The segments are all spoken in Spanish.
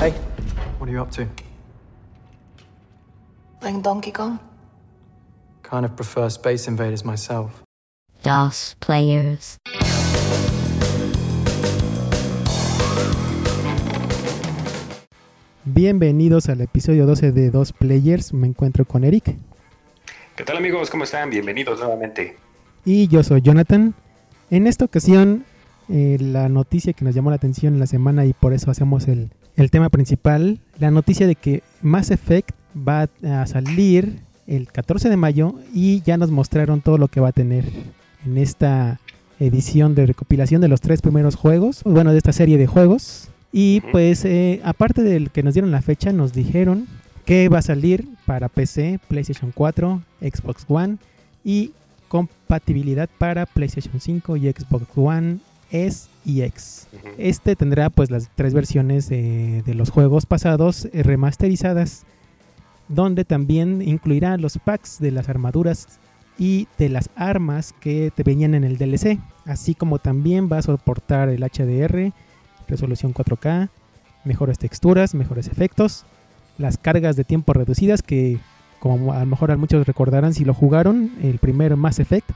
Hey, what are you up to? Playing Donkey Kong? Kind of prefer Space Invaders myself. DOS players. Bienvenidos al episodio 12 de Dos Players. Me encuentro con Eric. ¿Qué tal amigos? ¿Cómo están? Bienvenidos nuevamente. Y yo soy Jonathan. En esta ocasión, eh, la noticia que nos llamó la atención en la semana y por eso hacemos el, el tema principal, la noticia de que Mass Effect va a salir el 14 de mayo y ya nos mostraron todo lo que va a tener en esta edición de recopilación de los tres primeros juegos, bueno, de esta serie de juegos. Y pues eh, aparte del que nos dieron la fecha, nos dijeron que va a salir para PC, PlayStation 4, Xbox One y compatibilidad para PlayStation 5 y Xbox One S y X. Este tendrá pues las tres versiones de, de los juegos pasados eh, remasterizadas, donde también incluirá los packs de las armaduras y de las armas que te venían en el DLC, así como también va a soportar el HDR, resolución 4K, mejores texturas, mejores efectos, las cargas de tiempo reducidas que como a lo mejor a muchos recordarán si lo jugaron, el primer Mass Effect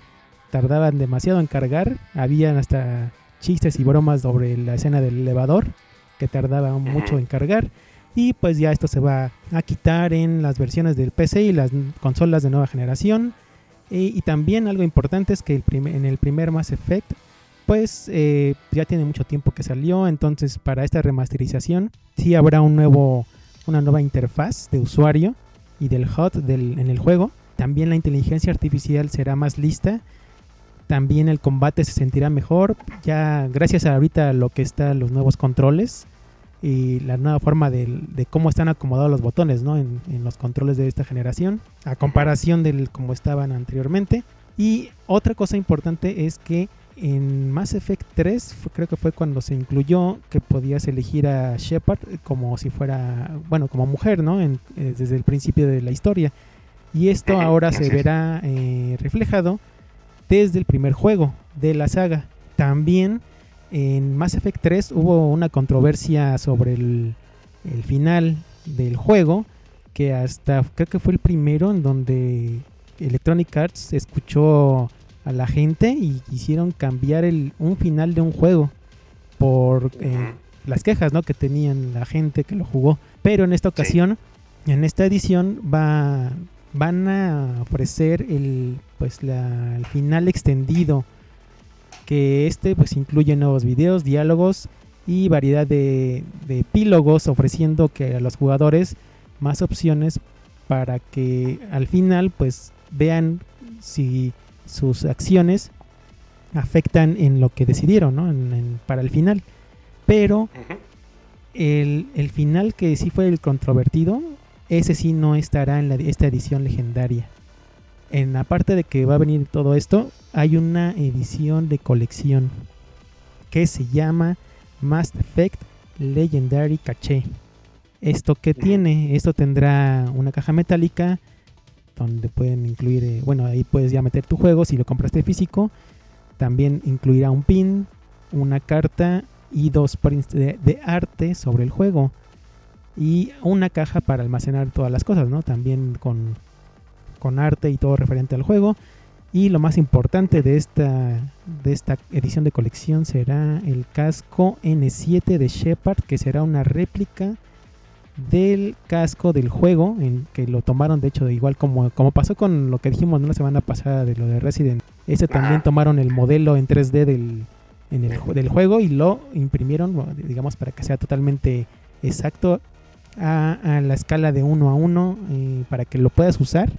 tardaban demasiado en cargar, habían hasta chistes y bromas sobre la escena del elevador que tardaba mucho en cargar. Y pues ya esto se va a quitar en las versiones del PC y las consolas de nueva generación. Y, y también algo importante es que el en el primer Mass Effect pues eh, ya tiene mucho tiempo que salió. Entonces para esta remasterización sí habrá un nuevo una nueva interfaz de usuario y del HUD del, en el juego. También la inteligencia artificial será más lista también el combate se sentirá mejor. Ya gracias a ahorita lo que están los nuevos controles y la nueva forma de, de cómo están acomodados los botones ¿no? en, en los controles de esta generación a comparación del como estaban anteriormente. Y otra cosa importante es que en Mass Effect 3 fue- creo que fue cuando se incluyó que podías elegir a Shepard como si fuera bueno como mujer no En- eh, desde el principio de la historia. Y esto ahora se verá eh, reflejado desde el primer juego de la saga. También en Mass Effect 3 hubo una controversia sobre el, el final del juego, que hasta creo que fue el primero en donde Electronic Arts escuchó a la gente y quisieron cambiar el, un final de un juego por eh, las quejas ¿no? que tenían la gente que lo jugó. Pero en esta ocasión, en esta edición, va, van a ofrecer el, pues, la- el final extendido. Que este pues incluye nuevos videos, diálogos y variedad de, de epílogos ofreciendo que a los jugadores más opciones para que al final pues vean si sus acciones afectan en lo que decidieron ¿no? En- en- para el final. Pero el, el final que sí fue el controvertido, ese sí no estará en la- esta edición legendaria. En aparte de que va a venir todo esto, hay una edición de colección que se llama Mass Effect Legendary Caché. ¿Esto Ujú. tiene? Esto tendrá una caja metálica donde pueden incluir, eh, bueno, ahí puedes ya meter tu juego si lo compraste físico. También incluirá un pin, una carta y dos prints de, de arte sobre el juego. Y una caja para almacenar todas las cosas, ¿no? También con, con arte y todo referente al juego. Y lo más importante de esta, de esta edición de colección será el casco N7 de Shepard, que será una réplica del casco del juego, en que lo tomaron de hecho igual como, como pasó con lo que dijimos ¿no? la semana pasada de lo de Resident. Ese también Ajá. tomaron el modelo en 3D del, en el, del juego y lo imprimieron, digamos, para que sea totalmente exacto a, a la escala de 1 a 1 eh, para que lo puedas usar.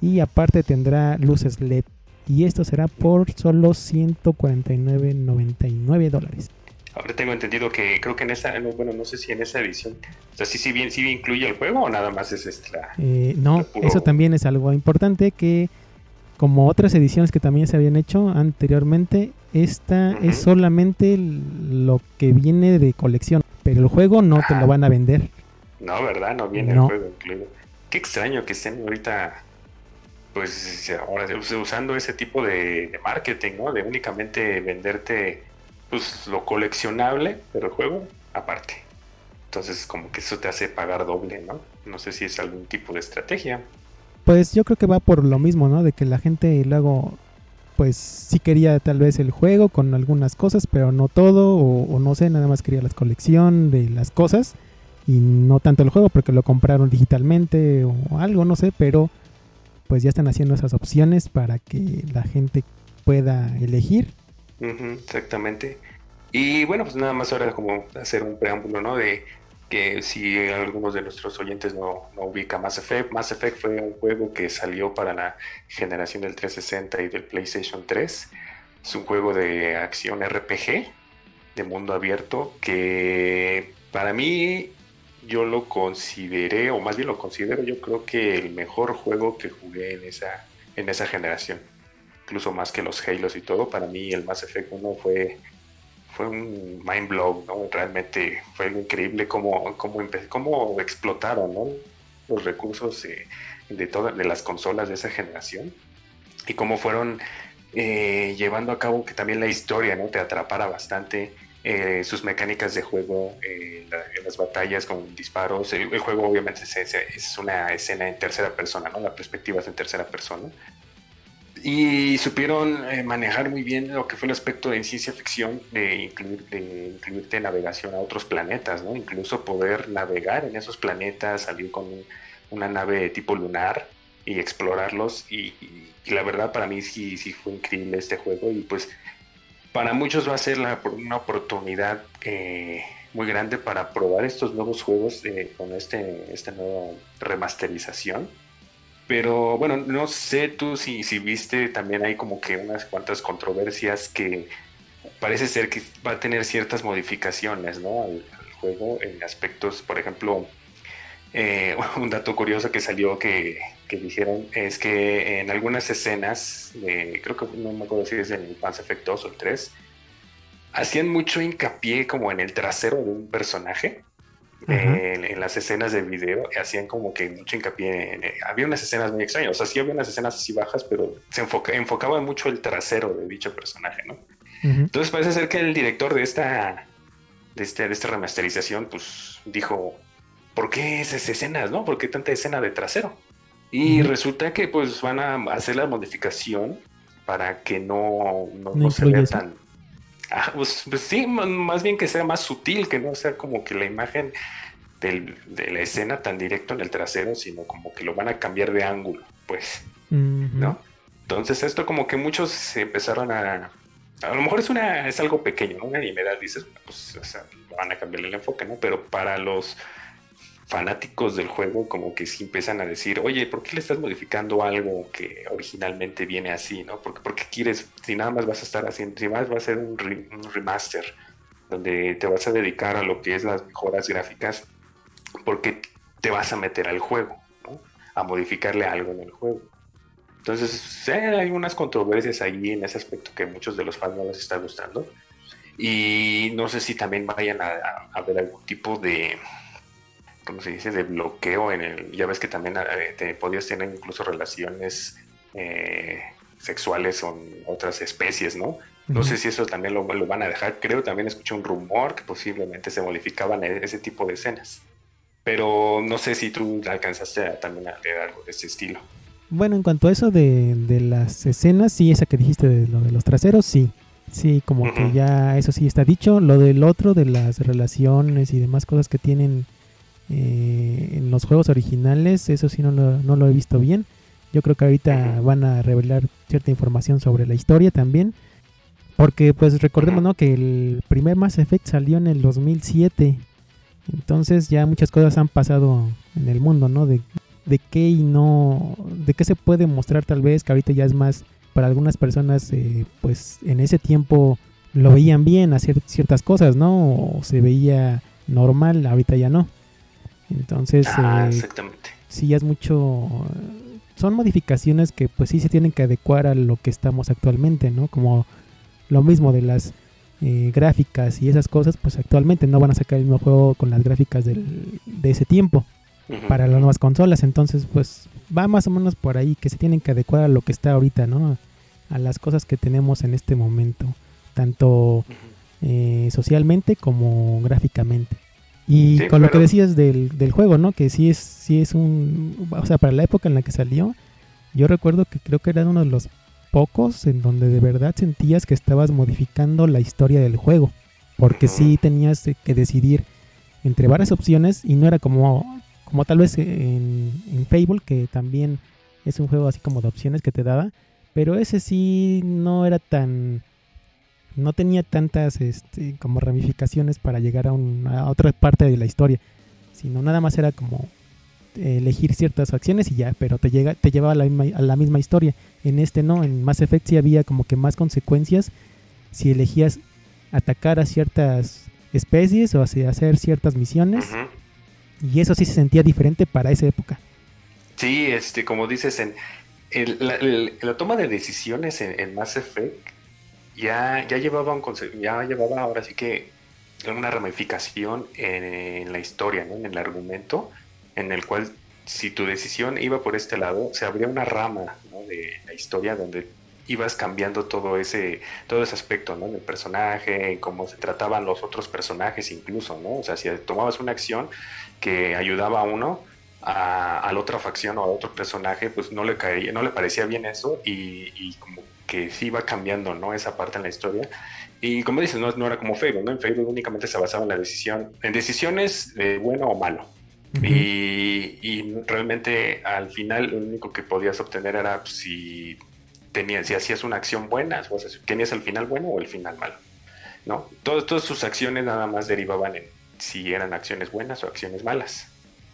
Y aparte tendrá luces LED. Y esto será por solo 149.99 dólares. Ahora tengo entendido que creo que en esa, no, bueno, no sé si en esa edición, o sea, sí, sí, bien, sí incluye el juego o nada más es la... Eh, no, puro- eso también es algo importante que como otras ediciones que también se habían hecho anteriormente, esta es solamente lo que viene de colección, pero el juego no te Ah. lo van a vender. No, ¿verdad? No viene No. el juego incluido. Qué extraño que estén ahorita, pues ahora us- usando ese tipo de, de marketing, ¿no? De únicamente venderte, pues lo coleccionable, pero el juego aparte. Entonces como que eso te hace pagar doble, ¿no? No sé si es algún tipo de estrategia. Pues yo creo que va por lo mismo, ¿no? De que la gente luego, pues sí quería tal vez el juego con algunas cosas, pero no todo, o, o no sé, nada más quería la colección de las cosas y no tanto el juego porque lo compraron digitalmente o algo, no sé, pero pues ya están haciendo esas opciones para que la gente pueda elegir. Exactamente. Y bueno, pues nada más ahora como hacer un preámbulo, ¿no? De que si algunos de nuestros oyentes no, no ubican Mass Effect, Mass Effect fue un juego que salió para la generación del 360 y del PlayStation 3. Es un juego de acción RPG, de mundo abierto, que para mí yo lo consideré, o más bien lo considero, yo creo que el mejor juego que jugué en esa, en esa generación. Incluso más que los Halos y todo, para mí el Mass Effect 1 fue fue un mind blow, ¿no? Realmente fue increíble cómo, cómo, cómo explotaron. Los recursos de todas de las consolas de esa generación y cómo fueron eh, llevando a cabo que también la historia, ¿no? Te atrapara bastante. Eh, sus mecánicas de juego, eh, las batallas con disparos. El, el juego obviamente es, es- es una escena en tercera persona, ¿no? La perspectiva es en tercera persona y supieron eh, manejar muy bien lo que fue el aspecto de ciencia ficción de, incluir, de incluirte navegación a otros planetas, ¿no? Incluso poder navegar en esos planetas, salir con un- una nave tipo lunar y explorarlos. Y, y- y la verdad para mí sí, sí fue increíble este juego y pues para muchos va a ser una oportunidad eh, muy grande para probar estos nuevos juegos eh, con este, esta nueva remasterización. Pero bueno, no sé tú si, si viste también hay como que unas cuantas controversias que parece ser que va a tener ciertas modificaciones, ¿no? Al, al juego en aspectos, por ejemplo, eh, un dato curioso que salió que, que es que en algunas escenas, creo que no me acuerdo si es en Effect 2 o el 3, hacían mucho hincapié como en el trasero de un personaje. En, en las escenas de video hacían como que mucho hincapié en, había unas escenas muy extrañas, o sea, sí había unas escenas así bajas, pero se enfoca, enfocaba mucho el trasero de dicho personaje, ¿no? Ujú. Entonces parece ser que el director de esta, de este, de esta remasterización, pues dijo, ¿por qué esas escenas, no? ¿Por qué tanta escena de trasero? Y resulta que pues van a hacer la modificación para que no, no, ¿No se vea tan... Ah, pues, pues sí, más bien que sea más sutil, que no sea como que la imagen del- de la escena tan directo en el trasero, sino como que lo van a cambiar de ángulo, pues. Ujú. ¿no? Entonces esto como que muchos se empezaron a... A lo mejor es una es algo pequeño, ¿no? Una nimiedad, dices, pues o sea, van a cambiarle el enfoque, ¿no? Pero para los fanáticos del juego como que sí empiezan a decir, oye, ¿por qué le estás modificando algo que originalmente viene así, ¿no? Porque, porque quieres, si nada más vas a estar haciendo, si más va a ser un, re- un remaster, donde te vas a dedicar a lo que es las mejoras gráficas, porque te vas a meter al juego, ¿no? A modificarle algo en el juego. Entonces, hay unas controversias ahí en ese aspecto que muchos de los fans no les está gustando. Y no sé si también vayan a, a- a algún tipo de, ¿cómo se dice?, de bloqueo en el... Ya ves que también eh, te podías tener incluso relaciones eh, sexuales con otras especies, ¿no? No sé si eso también lo, lo van a dejar. Creo también escuché un rumor que posiblemente se modificaban e- ese tipo de escenas. Pero no sé si tú alcanzaste a, también a leer algo de ese estilo. Bueno, en cuanto a eso de, de las escenas, sí, esa que dijiste de lo de los traseros, sí. Sí, como que ya eso sí está dicho. Lo del otro, de las relaciones y demás cosas que tienen eh, en los juegos originales, eso sí no lo, no lo he visto bien. Yo creo que ahorita van a revelar cierta información sobre la historia también. Porque pues recordemos. ¿no? Que el primer Mass Effect salió en el 2007. Entonces ya muchas cosas han pasado en el mundo, ¿no? De, de qué y no, de qué se puede mostrar tal vez, que ahorita ya es más, para algunas personas, eh, pues en ese tiempo lo veían bien hacer ciertas cosas, ¿no? O se veía normal, ahorita ya no. Entonces, Ah, eh, exactamente. sí ya es mucho son modificaciones que pues sí se tienen que adecuar a lo que estamos actualmente no como lo mismo de las eh, gráficas y esas cosas pues actualmente no van a sacar el mismo juego con las gráficas del- de ese tiempo para las nuevas consolas. Entonces pues va más o menos por ahí que se tienen que adecuar a lo que está ahorita no a las cosas que tenemos en este momento tanto eh, socialmente como gráficamente Y Sí, con lo que decías del, del juego, ¿no? Que sí es, sí es un... O sea, para la época en la que salió, yo recuerdo que creo que era uno de los pocos en donde de verdad sentías que estabas modificando la historia del juego. Porque sí tenías que decidir entre varias opciones y no era como, como tal vez en, en Fable, que también es un juego así como de opciones que te daba. Pero ese sí no era tan... No tenía tantas este, como ramificaciones para llegar a, un- a otra parte de la historia. Sino nada más era como elegir ciertas acciones y ya, pero te, llega, te llevaba a la, misma, a la misma historia. En este no, en Mass Effect sí había como que más consecuencias si elegías atacar a ciertas especies o hacer ciertas misiones. Y eso sí se sentía diferente para esa época. Sí, este, como dices, en el- la, el- la toma de decisiones en, en Mass Effect ya, ya llevaba un ya llevaba ahora sí que una ramificación en, la historia, ¿no? en el argumento, en el cual si tu decisión iba por este lado, se abría una rama de la historia donde ibas cambiando todo ese, todo ese aspecto, ¿no? Del personaje, en cómo se trataban los otros personajes incluso, ¿no? O sea, si tomabas una acción que ayudaba a uno, a, a la otra facción o a otro personaje, pues no le caía, no le parecía bien eso y, y como que sí iba cambiando, ¿no? Esa parte en la historia. Y como dices, no, no era como Facebook, ¿no? En Facebook únicamente se basaba en la decisión, en decisiones de bueno o malo. Ujú. Y, y realmente al final lo único que podías obtener era pues, si tenías, si hacías una acción buena, o sea, si tenías el final bueno o el final malo. ¿no? Todas, todas sus acciones nada más derivaban en si eran acciones buenas o acciones malas.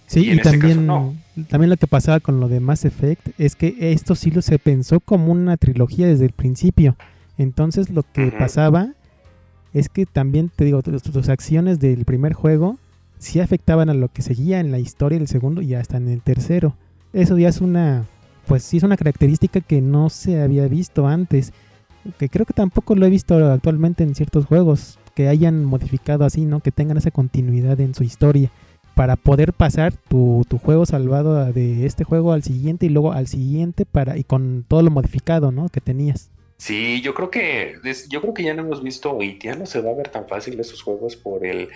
Sí, Y este también, no. también lo que pasaba con lo de Mass Effect es que esto sí lo se pensó como una trilogía desde el principio. Entonces lo que pasaba es que también, te digo, tus, tus acciones del primer juego sí afectaban a lo que seguía en la historia del segundo y hasta en el tercero. Eso ya es una, pues sí es una característica que no se había visto antes. Que creo que tampoco lo he visto actualmente en ciertos juegos que hayan modificado así, ¿no? Que tengan esa continuidad en su historia para poder pasar tu, tu juego salvado de este juego al siguiente y luego al siguiente para y con todo lo modificado, ¿no? Que tenías. Sí, yo creo que yo creo que ya no hemos visto y ya no se va a ver tan fácil esos juegos por el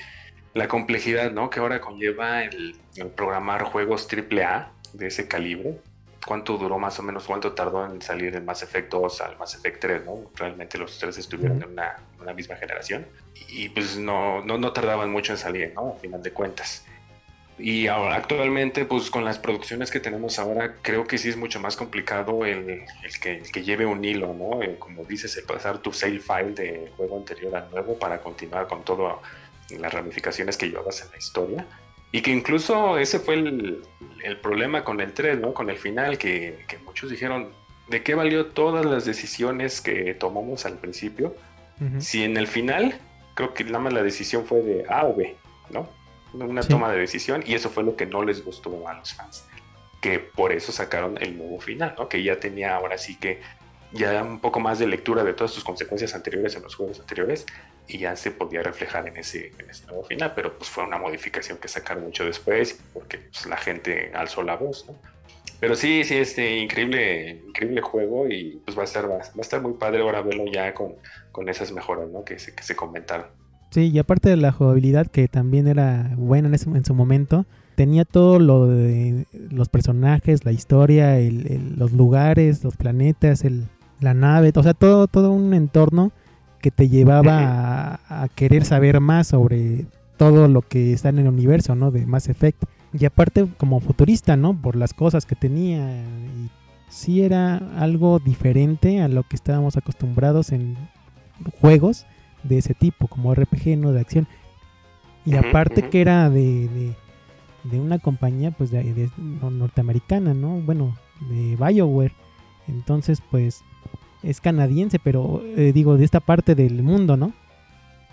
la complejidad, ¿no? Que ahora conlleva el, el programar juegos AAA de ese calibre. ¿Cuánto duró más o menos? ¿Cuánto tardó en salir el Mass Effect 2 al Mass Effect 3, ¿no? Realmente los tres estuvieron en una, una misma generación y pues no, no, no tardaban mucho en salir, ¿no? A final de cuentas. Y ahora, actualmente, pues con las producciones que tenemos ahora, creo que sí es mucho más complicado el, el que, el que lleve un hilo, ¿no? El, como dices, el pasar tu save file del juego anterior al nuevo para continuar con todo las ramificaciones que llevabas en la historia. Y que incluso ese fue el, el problema con el 3, ¿no? Con el final, que, que muchos dijeron, ¿de qué valió todas las decisiones que tomamos al principio? Si en el final, creo que nada más la decisión fue de A o B, ¿no? Una Sí. toma de decisión y eso fue lo que no les gustó a los fans. Que por eso sacaron el nuevo final, ¿no? Que ya tenía ahora sí que ya un poco más de lectura de todas sus consecuencias anteriores en los juegos anteriores y ya se podía reflejar en ese, en ese nuevo final, pero pues fue una modificación que sacaron mucho después porque pues, la gente alzó la voz, ¿no? Pero sí, sí, este increíble, increíble juego y pues va a estar, va, va a estar muy padre ahora verlo ya con, con esas mejoras, ¿no? Que se, que se comentaron. Sí, y aparte de la jugabilidad que también era buena en, ese- en su momento, tenía todo lo de los personajes, la historia, el- el- los lugares, los planetas, el, la nave, o sea, todo, todo un entorno que te llevaba a, a querer saber más sobre todo lo que está en el universo, ¿no? De Mass Effect. Y aparte como futurista, ¿no? Por las cosas que tenía. Y sí era algo diferente a lo que estábamos acostumbrados en juegos de ese tipo, como RPG, no de acción. Y aparte que era de, de, de una compañía pues de, de- no- norteamericana, ¿no? Bueno, de BioWare. Entonces, pues es canadiense, pero eh, digo, de esta parte del mundo, ¿no?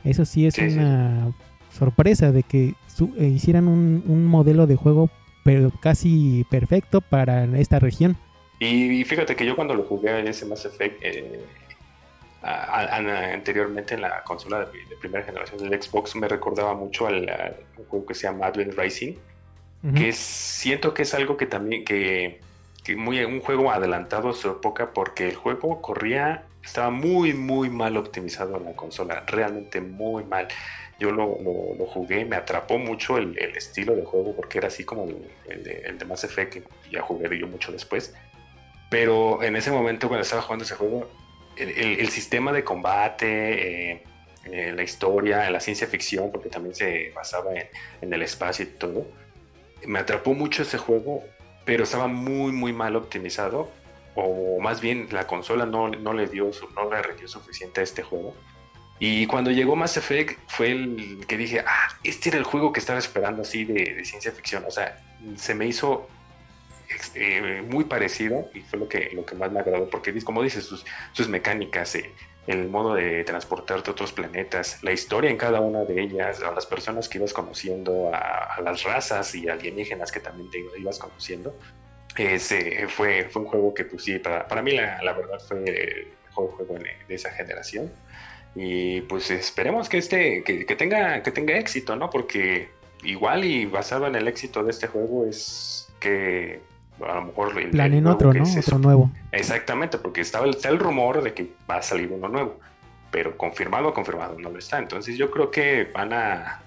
Eso sí es Sí, sí. una sorpresa de que su- eh, hicieran un, un modelo de juego pero casi perfecto para esta región. Y, y fíjate que yo cuando lo jugué en ese Mass Effect eh, a- a- anteriormente en la consola de, de primera generación del Xbox me recordaba mucho al, un juego que se llama Advent Rising, Ujú. que es- siento que es algo que también que, que muy un juego adelantado a su época porque el juego corría estaba muy muy mal optimizado en la consola realmente muy mal yo lo, lo, jugué, me atrapó mucho el, estilo de juego porque era así como el, de, el de Mass Effect, que ya jugué yo mucho después. Pero en ese momento cuando estaba jugando ese juego, el, sistema de combate, eh, eh, la historia, la ciencia ficción, porque también se basaba en, el espacio y todo, me atrapó mucho ese juego, pero estaba muy, muy mal optimizado. O más bien la consola no, no le dio no le dio suficiente a este juego. Y cuando llegó Mass Effect fue el que dije, ah, este era el juego que estaba esperando así de, ciencia ficción. O sea, se me hizo eh, muy parecido y fue lo que, lo que más me agradó, porque como dices, sus, sus mecánicas, eh, el modo de transportarte a otros planetas, la historia en cada una de ellas, a las personas que ibas conociendo, a, las razas y alienígenas que también te ibas conociendo. Ese fue, fue un juego que, pues sí, para, para mí la, la verdad fue el mejor juego de esa generación. Y pues esperemos que este, que, tenga, que tenga éxito, ¿no? Porque igual y basado en el éxito de este juego es que a lo mejor planen otro, ¿no? otro nuevo. Exactamente, porque estaba el, está el rumor de que va a salir uno nuevo, pero confirmado, confirmado no lo está. Entonces yo creo que van a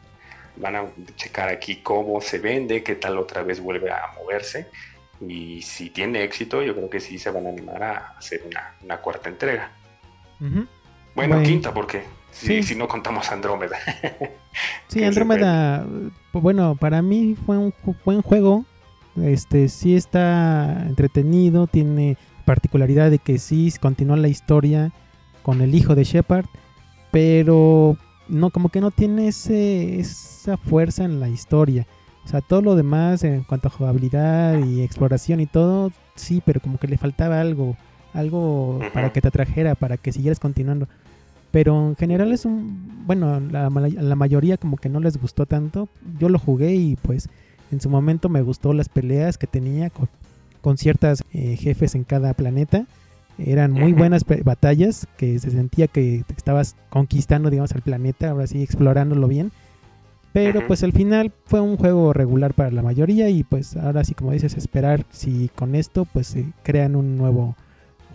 van a checar aquí cómo se vende, qué tal otra vez vuelve a moverse y si tiene éxito, yo creo que sí se van a animar a hacer una, cuarta entrega. Bueno, quinta, porque si, si no contamos Andrómeda. sí, Andrómeda, bueno, para mí fue un buen juego. Este sí está entretenido, tiene particularidad de que sí continúa la historia con el hijo de Shepard, pero no como que no tiene ese, esa fuerza en la historia. O sea, todo lo demás en cuanto a jugabilidad y exploración y todo, sí, pero como que le faltaba algo algo para que te atrajera, para que siguieras continuando. Pero en general es un, bueno, la, la mayoría como que no les gustó tanto. Yo lo jugué y pues en su momento me gustó las peleas que tenía con, con ciertas eh, jefes en cada planeta. Eran muy buenas batallas que se sentía que estabas conquistando, digamos, al planeta, ahora sí, explorándolo bien. Pero pues al final fue un juego regular para la mayoría y pues ahora sí, como dices, esperar si con esto pues se crean un nuevo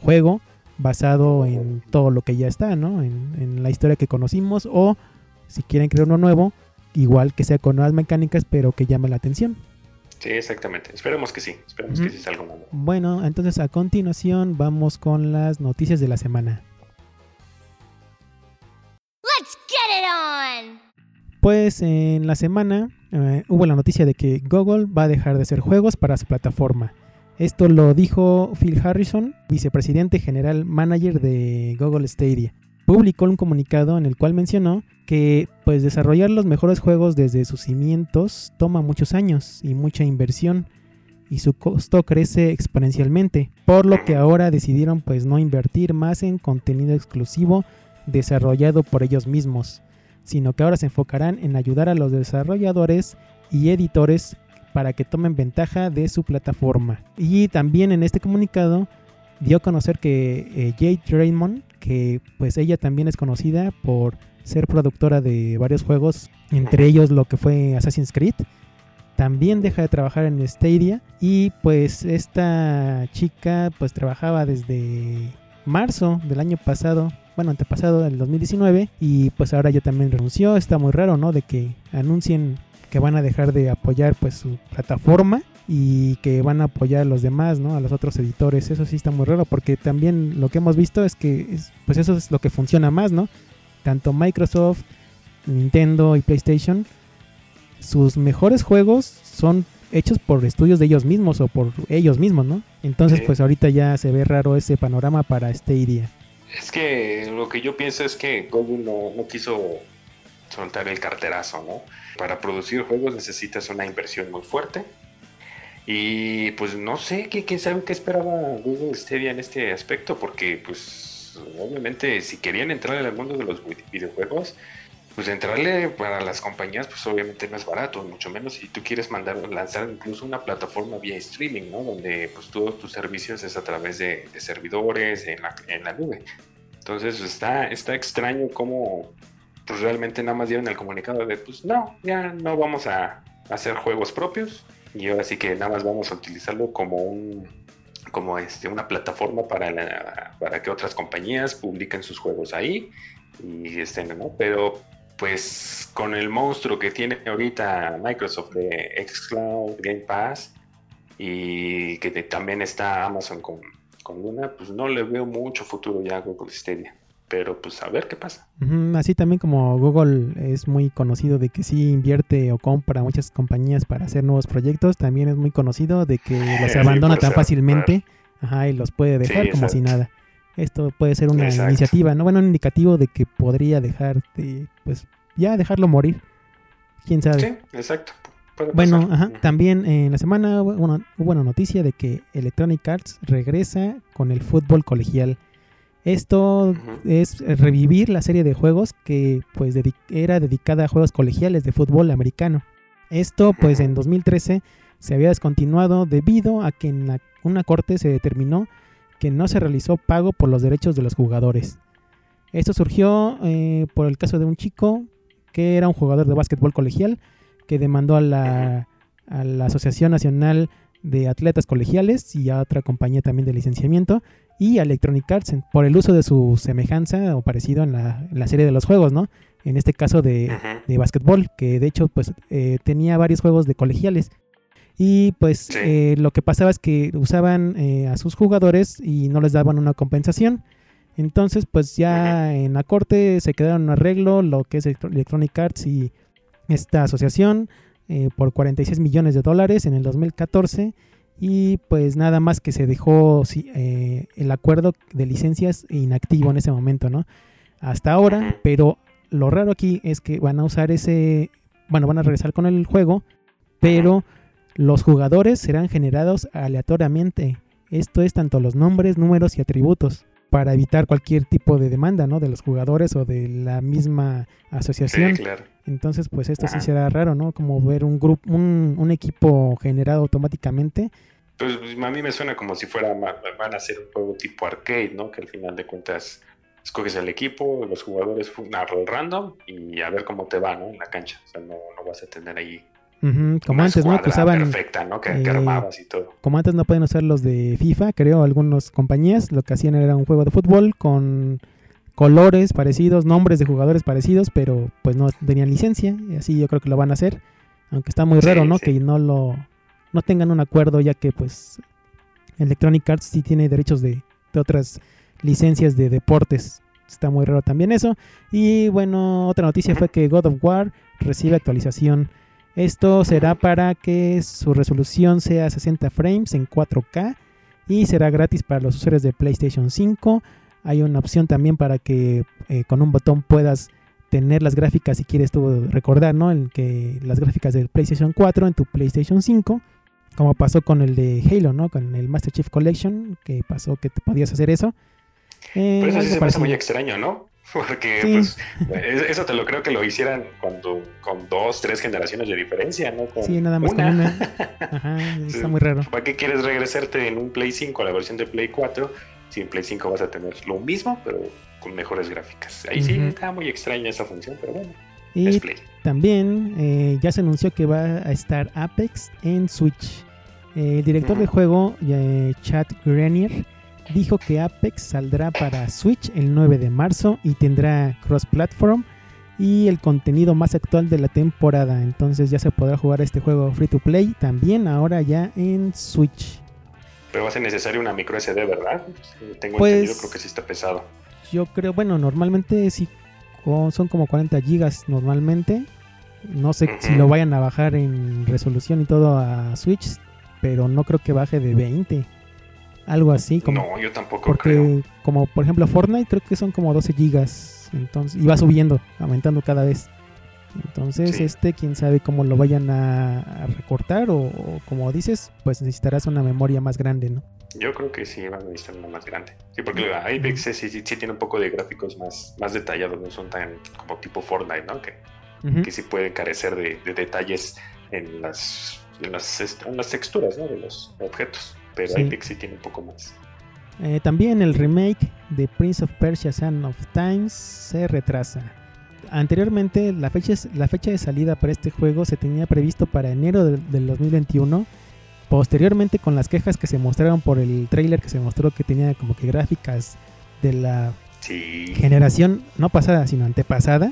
juego basado en todo lo que ya está, ¿no? En, la historia que conocimos o si quieren crear uno nuevo, igual que sea con nuevas mecánicas, pero que llame la atención. Sí, exactamente. Esperemos que sí. Esperemos que sí salga nuevo. Bueno, entonces a continuación vamos con las noticias de la semana. Let's get it on. Pues en la semana eh, hubo la noticia de que Google va a dejar de hacer juegos para su plataforma. Esto lo dijo Phil Harrison, vicepresidente general manager de Google Stadia. Publicó un comunicado en el cual mencionó que pues desarrollar los mejores juegos desde sus cimientos toma muchos años y mucha inversión y su costo crece exponencialmente, por lo que ahora decidieron pues no invertir más en contenido exclusivo desarrollado por ellos mismos, sino que ahora se enfocarán en ayudar a los desarrolladores y editores para que tomen ventaja de su plataforma. Y también en este comunicado dio a conocer que eh, Jade Raymond, que pues ella también es conocida por ser productora de varios juegos, entre ellos lo que fue Assassin's Creed, también deja de trabajar en Stadia y pues esta chica pues trabajaba desde marzo del año pasado, bueno, antepasado del 2019 y pues ahora ya también renunció, está muy raro, ¿no? De que anuncien que van a dejar de apoyar pues su plataforma y que van a apoyar a los demás, ¿no? A los otros editores. Eso sí está muy raro porque también lo que hemos visto es que pues eso es lo que funciona más, ¿no? Tanto Microsoft, Nintendo y PlayStation, sus mejores juegos son hechos por estudios de ellos mismos o por ellos mismos, ¿no? Entonces, pues ahorita ya se ve raro ese panorama para este día. Es que lo que yo pienso es que Google no, no quiso soltar el carterazo, ¿no? Para producir juegos necesitas una inversión muy fuerte. Y pues no sé, ¿quién sabe qué esperaba Google Stadia en este aspecto? Porque pues obviamente si querían entrar en el mundo de los videojuegos, pues entrarle para las compañías pues obviamente no es barato, mucho menos si tú quieres mandar, lanzar incluso una plataforma vía streaming, ¿no? Donde pues todos tus servicios es a través de, servidores en la, en la nube. Entonces está, está extraño cómo pues realmente nada más dieron el comunicado de, pues no, ya no vamos a hacer juegos propios y ahora sí que nada más vamos a utilizarlo como un como este una plataforma para para que otras compañías publiquen sus juegos ahí y estén, ¿no? Pero pues con el monstruo que tiene ahorita Microsoft de Xcloud, Game Pass y que también está Amazon con, con Luna, pues no le veo mucho futuro ya a Google Stadia. Pero pues a ver qué pasa. Así también como Google es muy conocido de que sí invierte o compra muchas compañías para hacer nuevos proyectos, también es muy conocido de que los abandona tan fácilmente ajá, y los puede dejar como si nada. Esto puede ser una iniciativa, ¿no? Bueno, un indicativo de que podría dejar de, pues ya dejarlo morir. ¿Quién sabe? Sí, exacto. bueno, ajá, también en la semana hubo una noticia de que Electronic Arts regresa con el fútbol colegial esto es revivir la serie de juegos que pues era dedicada a juegos colegiales de fútbol americano. Esto pues en 2013 se había descontinuado debido a que en una corte se determinó que no se realizó pago por los derechos de los jugadores. Esto surgió eh, por el caso de un chico que era un jugador de básquetbol colegial que demandó a la, a la Asociación Nacional de Atletas Colegiales y a otra compañía también de licenciamiento y Electronic Arts por el uso de su semejanza o parecido en la, serie de los juegos, ¿no? En este caso de, de básquetbol, que de hecho pues eh, tenía varios juegos de colegiales. Y pues eh, lo que pasaba es que usaban eh, a sus jugadores y no les daban una compensación. Entonces pues ya en la corte se quedaron un arreglo, lo que es Electronic Arts y esta asociación, por 46 millones de dólares en el 2014 y pues nada más que se dejó eh, el acuerdo de licencias inactivo en ese momento, ¿no? Hasta ahora, pero lo raro aquí es que van a usar ese, bueno, van a regresar con el juego, pero los jugadores serán generados aleatoriamente. Esto es tanto los nombres, números y atributos para evitar cualquier tipo de demanda, ¿no? De los jugadores o de la misma asociación. claro. Entonces, pues esto sí será raro, ¿no? Como ver un grupo, un, un equipo generado automáticamente pues, pues, a mí me suena como si fuera, van a ser un juego tipo arcade, ¿no? Que al final de cuentas escoges el equipo, los jugadores al random y a ver cómo te va, ¿no? En la cancha. O sea, no, vas a tener ahí como antes, ¿no? Que usaban. Perfecta, ¿no? Que, eh, armabas y todo. Como antes no pueden usar los de FIFA, creo, algunas compañías. Lo que hacían era un juego de fútbol con colores parecidos, nombres de jugadores parecidos, pero pues no tenían licencia. Y así yo creo que lo van a hacer. Aunque está muy raro, ¿no? Que no lo no tengan un acuerdo, ya que pues Electronic Arts sí tiene derechos de, otras licencias de deportes. Está muy raro también eso. Y bueno, otra noticia fue que God of War recibe actualización. Esto será para que su resolución sea 60 frames en 4K y será gratis para los usuarios de PlayStation 5. Hay una opción también para que eh, con un botón puedas tener las gráficas si quieres tú recordar, ¿no? En que las gráficas del PlayStation 4 en tu PlayStation 5 como pasó con el de Halo, ¿no? Con el Master Chief Collection, que pasó que te podías hacer eso. Eh, Pero eso sí se parece muy extraño, ¿no? Porque pues eso te lo creo que lo hicieran cuando con dos, tres generaciones de diferencia, ¿no? sí, nada más con una. Ajá, está muy raro. ¿Para qué quieres regresarte en un Play 5 a la versión de Play 4? Si en Play 5 vas a tener lo mismo, pero con mejores gráficas. Ahí sí está muy extraña esa función, pero bueno. Y también eh, ya se anunció que va a estar Apex en Switch el director del juego, eh, Chad Grenier, dijo que Apex saldrá para Switch el 9 de marzo y tendrá cross-platform y el contenido más actual de la temporada. Entonces ya se podrá jugar este juego free to play también ahora ya en Switch. Pero va a ser necesario una micro SD, ¿verdad? Tengo pues, entendido, creo que sí está pesado. Yo creo, bueno, normalmente sí son como 40 gigas normalmente. No sé si lo vayan a bajar en resolución y todo a Switch pero no creo que baje de 20. Algo así. Como, no, yo tampoco porque, Como por ejemplo Fortnite, creo que son como 12 gigas. Entonces, y va subiendo, aumentando cada vez. Entonces, este, quién sabe cómo lo vayan a, recortar o, como dices, pues necesitarás una memoria más grande, ¿no? Yo creo que sí van a necesitar una más grande. Sí, porque Apex sí, sí, tiene un poco de gráficos más, más detallados, no son tan como tipo Fortnite, ¿no? Que, que sí pueden carecer de, de detalles en las en las, texturas de los objetos. Pero sí. Apex sí tiene un poco más. Eh, también el remake de Prince of Persia Son of Times se retrasa. Anteriormente la fecha, la fecha de salida para este juego se tenía previsto para enero del, 2021. Posteriormente con las quejas que se mostraron por el trailer que se mostró que tenía como que gráficas de la generación no pasada sino antepasada,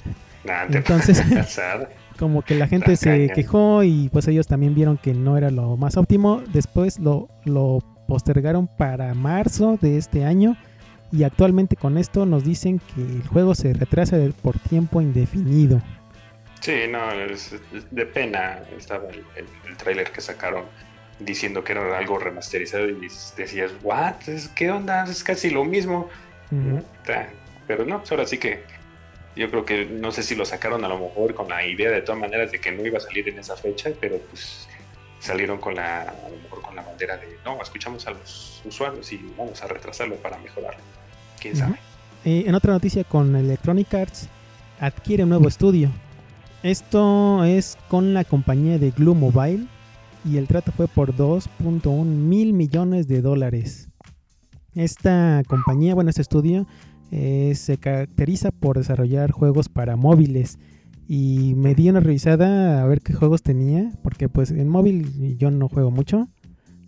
te Entonces- como que la gente se quejó y pues ellos también vieron que no era lo más óptimo. Después lo, lo postergaron para marzo de este año y actualmente con esto nos dicen que el juego se retrasa por tiempo indefinido. Sí, no, es, es de pena. Estaba el, el, el tráiler que sacaron diciendo que era algo remasterizado y decías, ¿what? ¿Qué onda? Es casi lo mismo. Pero no, pues ahora sí que yo creo que no sé si lo sacaron a lo mejor con la idea de todas maneras de que no iba a salir en esa fecha, pero pues salieron con la, a lo mejor con la bandera de no, escuchamos a los usuarios y vamos a retrasarlo para mejorarlo. ¿Quién sabe? En otra noticia con Electronic Arts, adquiere un nuevo estudio. Esto es con la compañía de Glue Mobile y el trato fue por 2.1 mil millones de dólares. Esta compañía, bueno, este estudio eh, se caracteriza por desarrollar juegos para móviles y me di una revisada a ver qué juegos tenía, porque pues en móvil yo no juego mucho.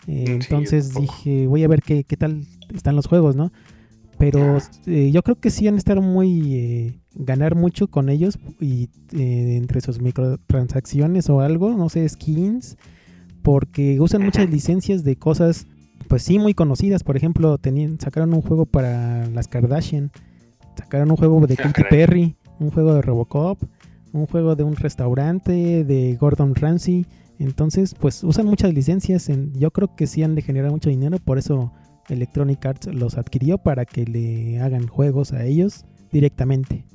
Eh, Sí, entonces dije, voy a ver qué, qué tal están los juegos, ¿no? Pero eh, yo creo que sí han estar muy... eh, ganar mucho con ellos y eh, entre sus microtransacciones o algo, no sé, skins, porque usan muchas licencias de cosas, pues sí, muy conocidas. Por ejemplo, tenían, sacaron un juego para las Kardashian, sacaron un juego de Ah, Katy. Perry, un juego de Robocop, un juego de un restaurante, de Gordon Ramsay. Entonces, pues usan muchas licencias. En, yo creo que sí han de generar mucho dinero, por eso Electronic Arts los adquirió para que le hagan juegos a ellos directamente.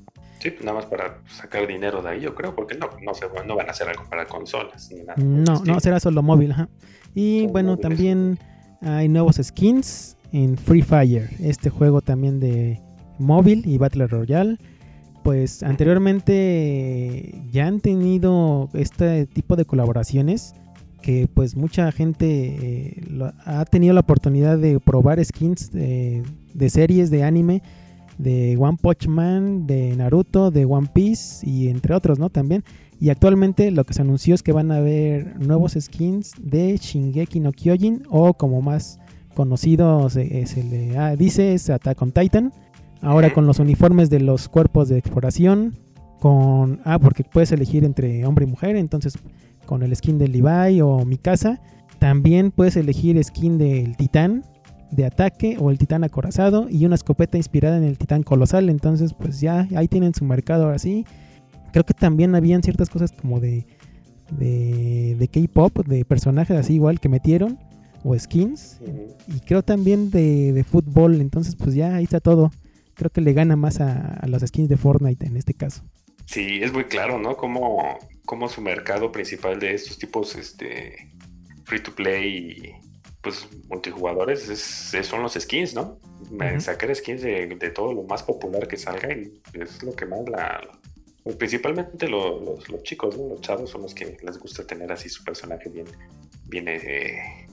Sí, pues nada más para sacar dinero de ahí, yo creo, porque no, no, se, no van a hacer algo para consolas ni nada. No, no, será solo móvil. ajá. Y bueno, móviles. también hay nuevos skins en Free Fire, este juego también de móvil y Battle Royale. Pues anteriormente ya han tenido este tipo de colaboraciones que pues mucha gente eh, lo- ha tenido la oportunidad de probar skins de, de series de anime de One Punch Man, de Naruto, de One Piece y entre otros, ¿no? También. Y actualmente lo que se anunció es que van a haber nuevos skins de Shingeki no Kyojin o como más conocido se, se le ah, dice es Attack on Titan. Ahora con los uniformes de los cuerpos de exploración, con ah porque puedes elegir entre hombre y mujer, entonces con el skin de Levi o Mikasa, también puedes elegir skin del Titán de ataque o el Titán acorazado y una escopeta inspirada en el Titán colosal, entonces pues ya ahí tienen su mercado ahora sí. Creo que también habían ciertas cosas como de de, de K-pop, de personajes así igual que metieron, o skins, y creo también de, de fútbol, entonces pues ya ahí está todo. Creo que le gana más a, a los skins de Fortnite en este caso. Sí, es muy claro, ¿no? Como, como su mercado principal de estos tipos este, free to play y pues multijugadores es, es- son los skins, ¿no? Me-. Sacar skins de, de todo lo más popular que salga y es lo que más la... pues, principalmente lo- los, los chicos, ¿no? Los chavos son los que les gusta tener así su personaje bien, bien eh,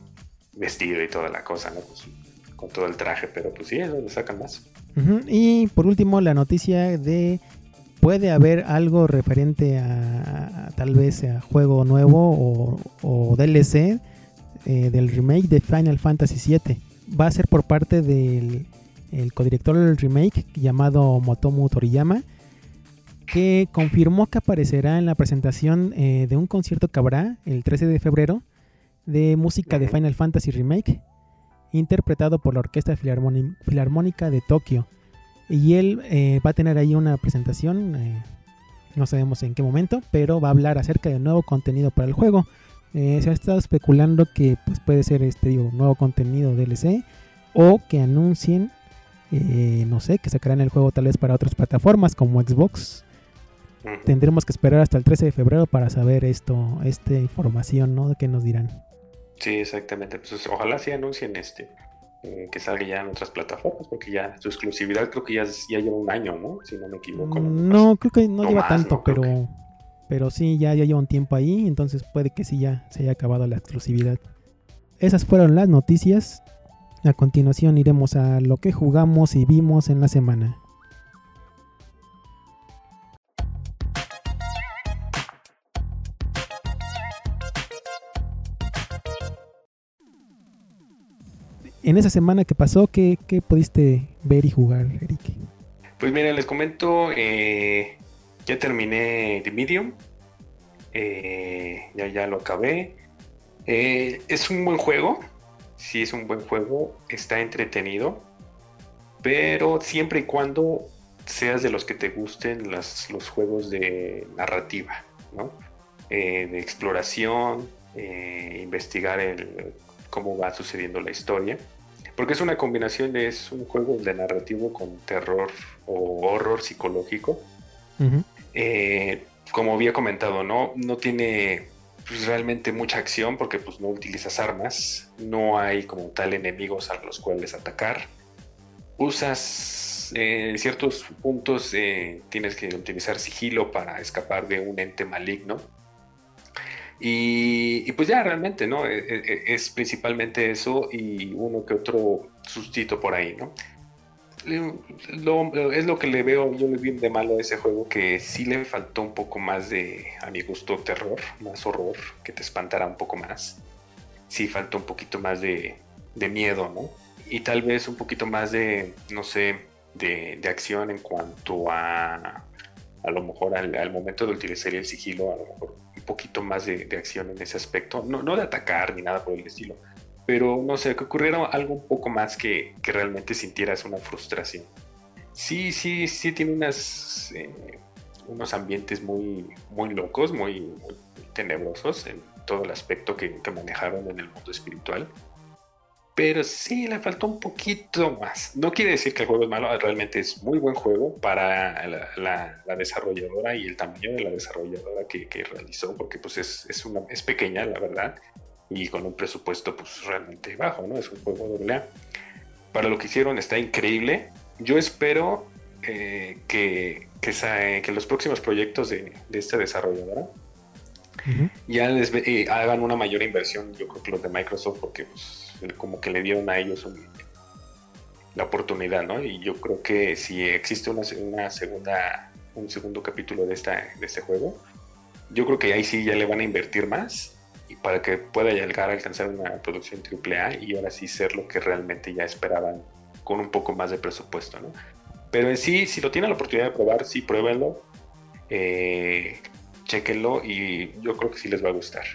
vestido y toda la cosa, ¿no? Pues, con todo el traje, pero pues sí, es donde sacan más. Y por último, la noticia de puede haber algo referente a, a tal vez a juego nuevo o, o DLC eh, del remake de Final Fantasy VII. Va a ser por parte del el codirector del remake llamado Motomu Toriyama, que confirmó que aparecerá en la presentación eh, de un concierto que habrá el 13 de febrero de música de. Final Fantasy Remake, interpretado por la Orquesta Filarmónica de Tokio. Y él eh, va a tener ahí una presentación, eh, no sabemos en qué momento, pero va a hablar acerca de nuevo contenido para el juego. Eh, se ha estado especulando que pues, puede ser este digo, nuevo contenido DLC o que anuncien, eh, no sé, que sacarán el juego tal vez para otras plataformas como Xbox. Tendremos que esperar hasta el 13 de febrero para saber esto, esta información, ¿no? De qué nos dirán. Sí, exactamente. Pues ojalá sí anuncien este eh, que salga ya en otras plataformas, porque ya su exclusividad creo que ya, ya lleva un año, ¿no? Si no me equivoco. que Mm, No, creo que no, No lleva más, tanto, no pero, pero sí, ya, ya lleva un tiempo ahí, entonces puede que sí ya se haya acabado la exclusividad. Esas fueron las noticias. A continuación iremos a lo que jugamos y vimos en la semana. En esa semana que pasó, ¿qué, pudiste ver y jugar, Eric? Pues miren, les comento, eh, ya terminé The Medium. Eh, ya, lo acabé. Eh, es un buen juego. Sí, es un buen juego. Está entretenido. Pero siempre y cuando seas de los que te gusten los juegos de narrativa, ¿no? Eh, de exploración, investigar el, cómo va sucediendo la historia. Porque es una combinación, es un juego de narrativo con terror o horror psicológico. Eh, como había comentado, ¿no? No tiene pues, realmente mucha acción porque pues, no utilizas armas, no hay como tal enemigos a los cuales atacar. Usas en eh, ciertos puntos, eh, tienes que utilizar sigilo para escapar de un ente maligno y, pues ya realmente, ¿no? E, e, e, es, principalmente eso y uno que otro sustito por ahí, ¿no? es lo que le veo, yo vi de malo a ese juego, que sí le faltó un poco más de, a mi gusto, terror, más horror, que te espantara un poco más. Sí faltó un poquito más de, miedo, ¿no? Y tal vez un poquito más de, no sé, de, acción en cuanto a, a lo mejor al, al momento de utilizar el sigilo, a lo mejor poquito más de, acción en ese aspecto. No, no de atacar ni nada por el estilo, pero no sé, que ocurriera algo un poco más que, que realmente sintieras una frustración. Sí, sí, sí tiene unas, eh, unos ambientes muy, muy locos, muy, tenebrosos en todo el aspecto que, que manejaron en el mundo espiritual pero sí le faltó un poquito más. No quiere decir que el juego es malo, realmente es muy buen juego para la, desarrolladora y el tamaño de la desarrolladora que, realizó, porque pues es, es, una, es pequeña, la verdad, y con un presupuesto pues realmente bajo, ¿no? Es un juego doble A. Para lo que hicieron está increíble. Yo espero eh, que, que, que, los próximos proyectos de, de esta desarrolladora ya les eh, hagan una mayor inversión, yo creo que los de Microsoft, porque pues, como que le dieron a ellos la oportunidad, ¿no? Y yo creo que si existe una, segunda, un segundo capítulo de, esta, de este juego, yo creo que ahí sí ya le van a invertir más y para que pueda llegar a alcanzar una producción AAA y ahora sí ser lo que realmente ya esperaban con un poco más de presupuesto, ¿no? Pero en sí, si lo tienen la oportunidad de probar, sí, pruébenlo, eh, chequenlo y yo creo que sí les va a gustar.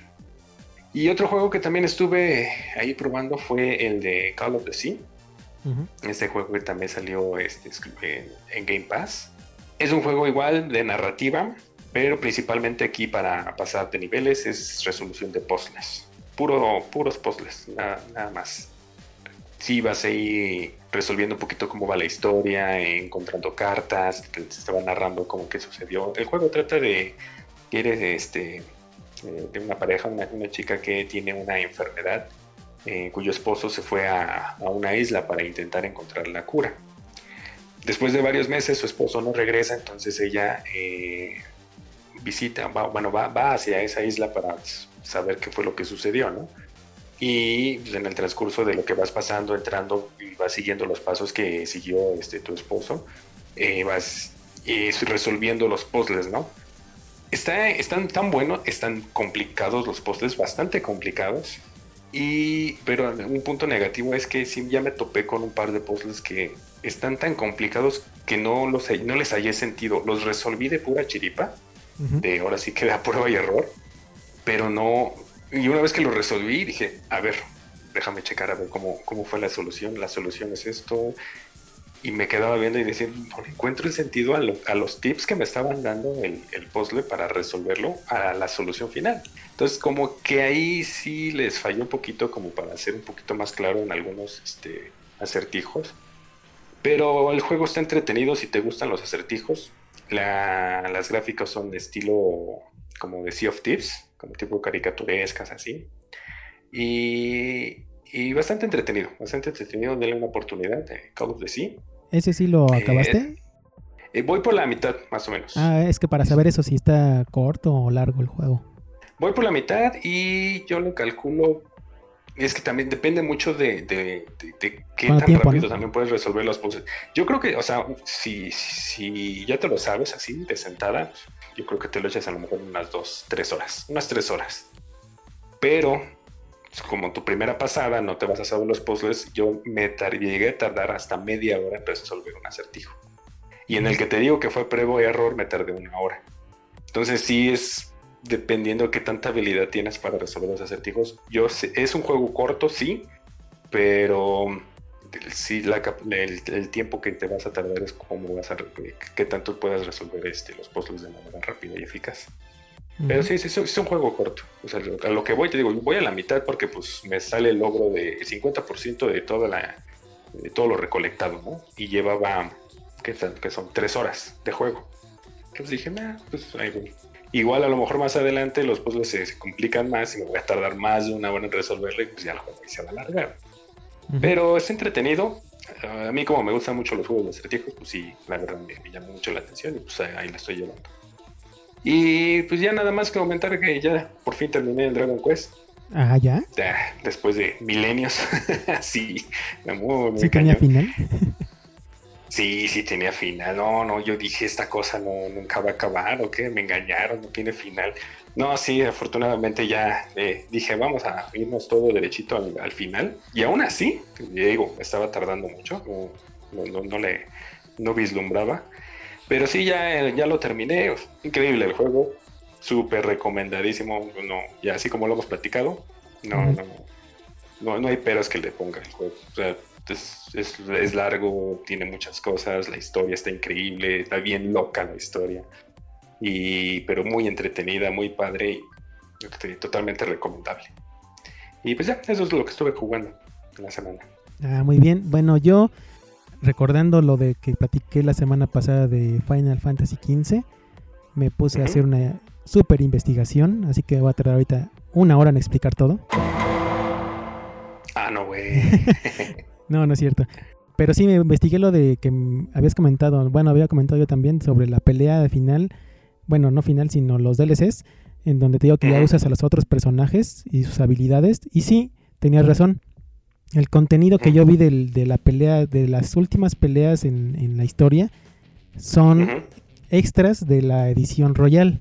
Y otro juego que también estuve ahí probando fue el de Call of the Sea. Este juego que también salió este, en, Game Pass. Es un juego igual de narrativa, pero principalmente aquí para pasar de niveles es resolución de puzzles. Puro, puros puzzles, nada, más. Sí, vas ahí resolviendo un poquito cómo va la historia, encontrando cartas, te, te va narrando cómo que sucedió. El juego trata de que eres este, eh, de una pareja, una, chica que tiene una enfermedad, eh, cuyo esposo se fue a, una isla para intentar encontrar la cura. Después de varios meses su esposo no regresa, entonces ella eh, visita, va, bueno, va, va, hacia esa isla para saber qué fue lo que sucedió, ¿no? Y pues, en el transcurso de lo que vas pasando, entrando y vas siguiendo los pasos que siguió este, tu esposo, vas resolviendo los puzzles, ¿no? Están tan buenos, están complicados los postes, bastante complicados. Y, pero un punto negativo es que sí ya me topé con un par de puzzles que están tan complicados que no, los, no les hallé sentido. Los resolví de pura chiripa, de ahora sí que prueba y error, pero no. Y una vez que lo resolví, dije, a ver, déjame checar a ver cómo, cómo fue la solución. La solución es esto, y me quedaba viendo y decía, no encuentro el sentido a, los tips que me estaban dando el, el, puzzle para resolverlo a la solución final. Entonces, como que ahí sí les falló un poquito, como para ser un poquito más claro en algunos este, acertijos. Pero el juego está entretenido si te gustan los acertijos. las gráficas son de estilo como de Sea of Tips, como tipo caricaturescas así. Y, y bastante entretenido, bastante entretenido. Denle una oportunidad de Call of the Sea. ¿Ese sí lo eh, acabaste? Eh, voy por la mitad, más o menos. Ah, es que para saber eso si está corto o largo el juego. Voy por la mitad y yo le calculo. Es que también depende mucho de, qué tan rápido también puedes resolver los puzzles. Yo creo que, o sea, si, si ya te lo sabes así de sentada, yo creo que te lo echas a lo mejor unas dos, tres horas. Unas tres horas. Pero como tu primera pasada no te vas a saber los puzzles, yo me llegué a tardar hasta media hora en resolver un acertijo. Y en el que te digo que fue prueba y error, me tardé una hora. Entonces sí es dependiendo de qué tanta habilidad tienes para resolver los acertijos. Yo sé, es un juego corto, sí, pero sí la, el, el, tiempo que te vas a tardar es cómo vas a qué tanto puedas resolver este los puzzles de manera rápida y eficaz. Pero sí, sí, es un juego corto. O sea, a lo que voy, te digo, voy a la mitad porque pues me sale el logro de 50% de toda la de todo lo recolectado, ¿no? Y llevaba, ¿qué, que son? Tres horas de juego. Entonces dije, nah, pues ahí voy. Igual a lo mejor más adelante los puzzles se, complican más y me voy a tardar más de una hora en resolverlo y pues ya el juego se va a alargar. Pero es entretenido. A mí como me gustan mucho los juegos de acertijos, pues sí, la verdad me, me llamó mucho la atención y pues ahí la estoy llevando. Y pues ya nada más que comentar que ya por fin terminé el Dragon Quest. Ah, ya. después de milenios. sí, muy, muy ¿Sí tenía final? sí, sí tenía final. No, no, yo dije esta cosa no, nunca va a acabar o qué, me engañaron, no tiene final. No, sí, afortunadamente ya eh, dije, vamos a irnos todo derechito al, final. Y aún así, digo, estaba tardando mucho, no, no, no le no vislumbraba. Pero sí, ya, ya lo terminé. Increíble el juego. Súper recomendadísimo. No, ya así como lo hemos platicado. No, no, no, no hay peras que le ponga el juego. O sea, es, es, largo, tiene muchas cosas, la historia está increíble, está bien loca la historia. Y, pero muy entretenida, muy padre y este, totalmente recomendable. Y pues ya, eso es lo que estuve jugando en la semana. Ah, muy bien. Bueno, yo recordando lo de que platiqué la semana pasada de Final Fantasy XV, me puse a hacer una super investigación, así que va a tardar ahorita una hora en explicar todo. Ah, no, güey. no, no es cierto. Pero sí me investigué lo de que habías comentado, bueno, había comentado yo también sobre la pelea de final, bueno, no final, sino los DLCs, en donde te digo que ya usas a los otros personajes y sus habilidades. Y sí, tenías razón. El contenido que yo vi de la pelea, de las últimas peleas en, la historia, son extras de la edición Royal,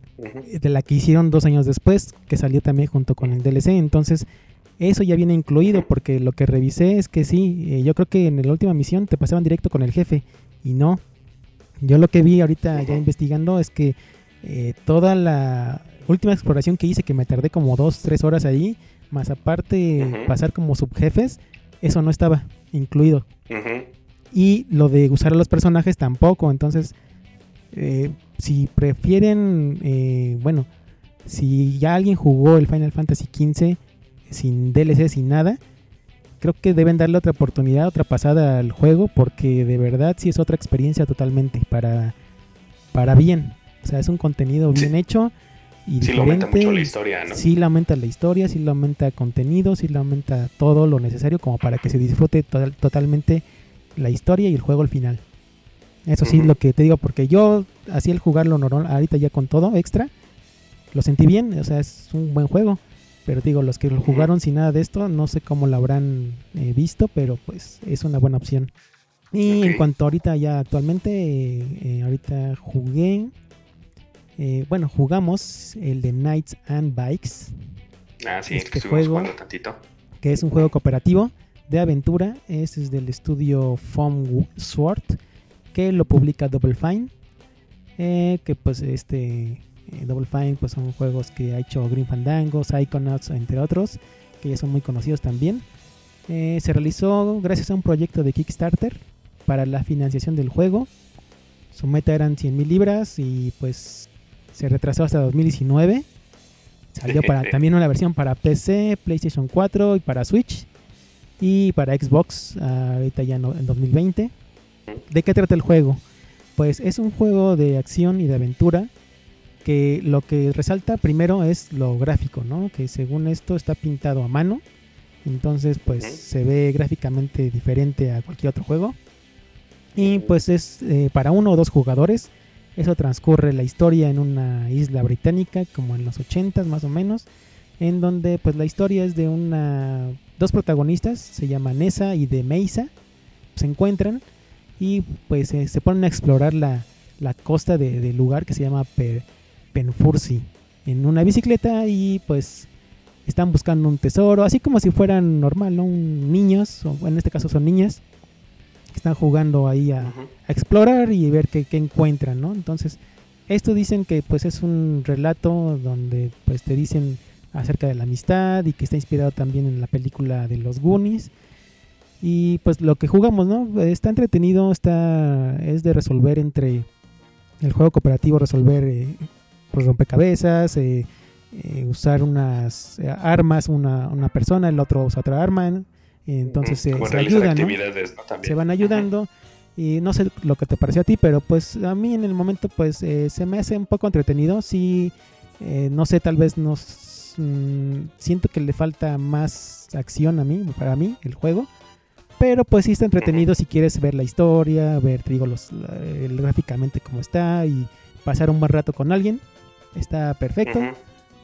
de la que hicieron dos años después, que salió también junto con el DLC. Entonces, eso ya viene incluido, porque lo que revisé es que sí, eh, yo creo que en la última misión te pasaban directo con el jefe, y no. Yo lo que vi ahorita ya investigando es que eh, toda la última exploración que hice, que me tardé como dos, tres horas ahí, más aparte pasar como subjefes, eso no estaba incluido. Y lo de usar a los personajes tampoco. Entonces, eh, si prefieren, eh, bueno, si ya alguien jugó el Final Fantasy XV sin DLC, sin nada, creo que deben darle otra oportunidad, otra pasada al juego, porque de verdad sí es otra experiencia totalmente para, para bien. O sea, es un contenido bien hecho y sí, mucho la historia, ¿no? Sí, lo aumenta la historia, sí, lo aumenta contenido, sí, lo aumenta todo lo necesario como para que se disfrute totalmente la historia y el juego al final. Eso sí, lo que te digo, porque yo, así el jugarlo normal, ahorita ya con todo extra, lo sentí bien, o sea, es un buen juego. Pero digo, los que lo jugaron sin nada de esto, no sé cómo lo habrán eh, visto, pero pues es una buena opción. Y en cuanto ahorita ya actualmente, eh, ahorita jugué eh, bueno, jugamos el de Knights and Bikes. Ah, sí, este que juego, tantito. Que es un juego cooperativo de aventura. Este es del estudio Foam Sword, que lo publica Double Fine. Eh, que pues este eh, Double Fine pues son juegos que ha hecho Green Fandango, Psychonauts, entre otros, que ya son muy conocidos también. se realizó gracias a un proyecto de Kickstarter para la financiación del juego. Su meta eran 100 mil libras y pues se retrasó hasta 2019. Salió para, también una versión para PC, PlayStation 4 y para Switch. Y para Xbox, ahorita ya en 2020. ¿De qué trata el juego? Pues es un juego de acción y de aventura que lo que resalta primero es lo gráfico, ¿no? Que según esto está pintado a mano. Entonces pues se ve gráficamente diferente a cualquier otro juego. Y pues es eh, para uno o dos jugadores eso transcurre la historia en una isla británica, como en los 80 más o menos, en donde pues la historia es de una dos protagonistas, se llaman Nessa y de Meisa, se encuentran y pues eh, se ponen a explorar la, costa del lugar que se llama Penfursi en una bicicleta y pues están buscando un tesoro, así como si fueran normal, ¿no? niños, o en este caso son niñas, están jugando ahí a, explorar y ver qué, qué encuentran, ¿no? Entonces, esto dicen que pues es un relato donde pues te dicen acerca de la amistad y que está inspirado también en la película de los Goonies. Y pues lo que jugamos, ¿no? Está entretenido, está es de resolver entre el juego cooperativo, resolver eh, pues rompecabezas, eh, eh, usar unas eh, armas, una, una persona, el otro usa otra arma, ¿no? Entonces se, Como se realizar ayudan, ¿no? ¿no? Se van ayudando y no sé lo que te pareció a ti, pero pues a mí en el momento pues eh, se me hace un poco entretenido, sí, eh, no sé, tal vez nos mm, siento que le falta más acción a mí, para mí, el juego, pero pues sí está entretenido si quieres ver la historia, ver, te digo, los, la- el- gráficamente cómo está y pasar un buen rato con alguien, está perfecto. Ujú.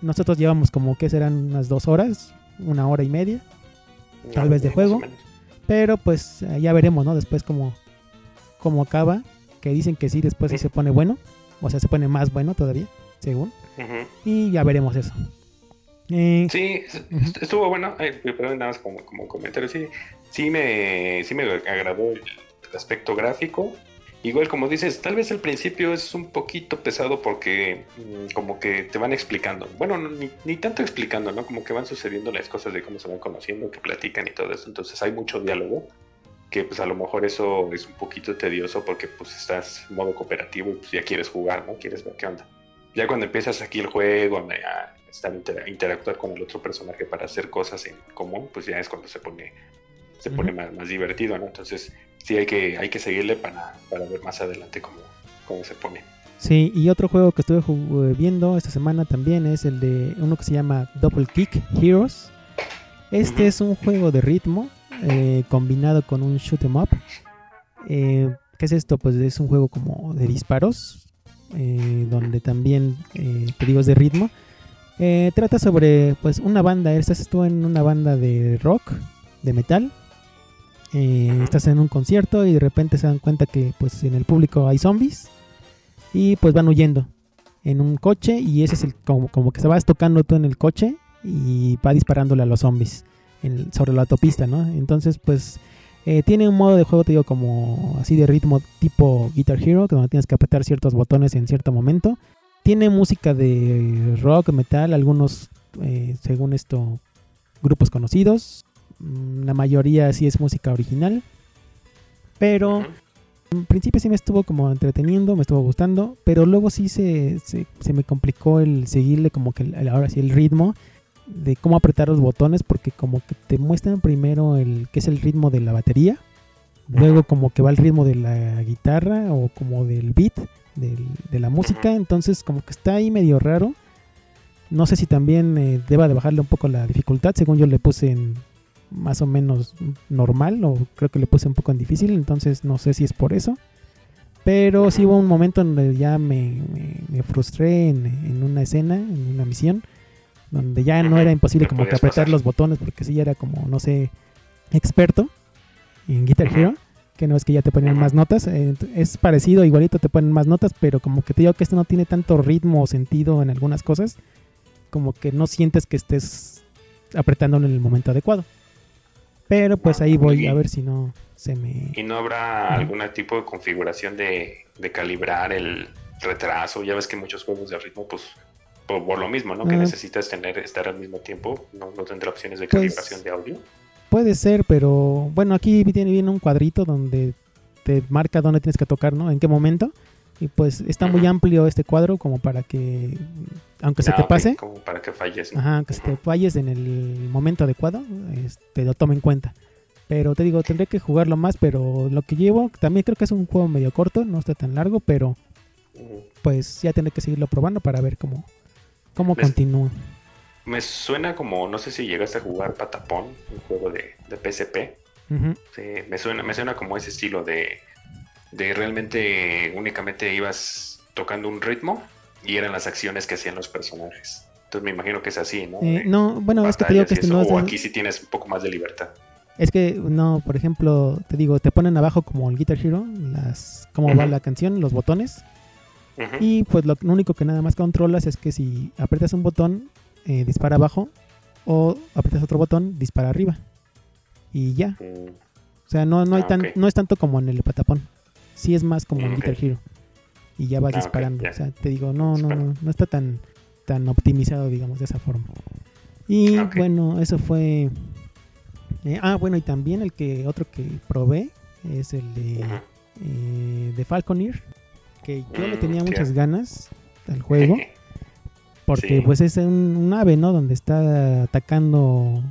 Nosotros llevamos como que serán unas dos horas, una hora y media. Tal vez de juego. Pero pues eh, ya veremos, ¿no? Después cómo, cómo acaba. Que dicen que sí, después sí se pone bueno. O sea, se pone más bueno todavía, según. Y ya veremos eso. Eh, Sí, estuvo bueno. eh, perdón, nada más como, como comentario. Sí, sí me, sí me agradó el aspecto gráfico. Igual como dices, tal vez al principio es un poquito pesado porque mm, como que te van explicando. Bueno, no, ni, ni tanto explicando, ¿no? Como que van sucediendo las cosas de cómo se van conociendo, que platican y todo eso. Entonces hay mucho diálogo que pues a lo mejor eso es un poquito tedioso porque pues estás en modo cooperativo y pues ya quieres jugar, ¿no? Quieres ver qué onda. Ya cuando empiezas aquí el juego, a estar intera- interactuar con el otro personaje para hacer cosas en común, pues ya es cuando se pone se pone Ujú. más, más divertido, ¿no? Entonces sí hay que hay que seguirle para, para ver más adelante cómo, cómo se pone. sí, y otro juego que estuve eh, viendo esta semana también es el de uno que se llama Double Kick Heroes. Este es un juego de ritmo eh, combinado con un shoot 'em up. Eh, ¿Qué es esto? Pues es un juego como de disparos, eh, donde también, te digo, es de ritmo. Trata sobre pues una banda, estás tú en una banda de rock, de metal. Eh, estás en un concierto y de repente se dan cuenta que pues en el público hay zombies y pues van huyendo en un coche y ese es el como, como que se vas tocando tú en el coche y va disparándole a los zombies en- sobre la autopista, ¿no? Entonces pues eh, tiene un modo de juego, te digo, como así de ritmo tipo Guitar Hero, que donde tienes que apretar ciertos botones en cierto momento. Tiene música de rock, metal, algunos, eh, según esto, grupos conocidos. Mm, La mayoría sí es música original. Pero en principio sí me estuvo como entreteniendo, me estuvo gustando, pero luego sí se, se, se me complicó el seguirle como que el- ahora sí el ritmo de cómo apretar los botones porque como que te muestran primero el que es el ritmo de la batería, luego como que va el ritmo de la guitarra o como del beat del- de la música, entonces como que está ahí medio raro. No sé si también eh, deba de bajarle un poco la dificultad, según yo le puse en más o menos normal o creo que le puse un poco en difícil, entonces no sé si es por eso. Pero sí hubo un momento en donde ya me, me- me frustré en, en una escena, en una misión, donde ya no era imposible como que apretar pasar. los botones porque sí ya era como, no sé, experto en Guitar. Hero, que no es que ya te Ujú. más notas, eh, es parecido, igualito te ponen más notas, pero como que te digo que esto no tiene tanto ritmo o sentido en algunas cosas, como que no sientes que estés apretándolo en el momento adecuado. Pero pues ahí voy a ver si no se me... ¿Y no habrá algún tipo de configuración de, de calibrar el retraso? Ya ves que muchos juegos de ritmo, pues, por, por lo mismo, ¿no? Que Ah. necesitas tener estar al mismo tiempo, no, no tendrá opciones de Pues, calibración de audio. Puede ser, pero bueno, aquí tiene bien un cuadrito donde te marca dónde tienes que tocar, ¿no? En qué momento. Y pues está muy amplio este cuadro como para que, aunque se te pase, Como para que falles, ¿no? ajá, aunque se te falles en el momento adecuado, este, lo tome en cuenta. Pero te digo, tendré que jugarlo más, pero lo que llevo, también creo que es un juego medio corto, no está tan largo, pero pues ya tendré que seguirlo probando para ver cómo, cómo continúa. Me suena como, no sé si llegaste a jugar Patapón, un juego de, de PSP. Sí, me suena, me suena como ese estilo de, de realmente únicamente ibas tocando un ritmo y eran las acciones que hacían los personajes. Entonces me imagino que es así, ¿no? Eh, no, bueno, es que te digo que este no o aquí sí tienes un poco más de libertad. Es que no, por ejemplo, te digo, te ponen abajo como el Guitar Hero, las cómo va la canción, los botones, y pues lo único que nada más controlas es que si aprietas un botón, eh, dispara abajo, o aprietas otro botón, dispara arriba. Y ya. Mm, O sea, no, no, hay Ah, tan, no es tanto como en el patapón. Sí es más como en Mm, ok. Guitar Hero. Y ya vas Ah, disparando. O sea, te digo, no, no, no, no está tan, tan optimizado, digamos, de esa forma. Y Ok. bueno, eso fue... eh, ah, bueno, y también el que otro que probé es el de, eh, de Falconeer. Que yo le Mm, tenía ya. muchas ganas al juego. Porque Sí. pues es un, un ave, ¿no? Donde está atacando,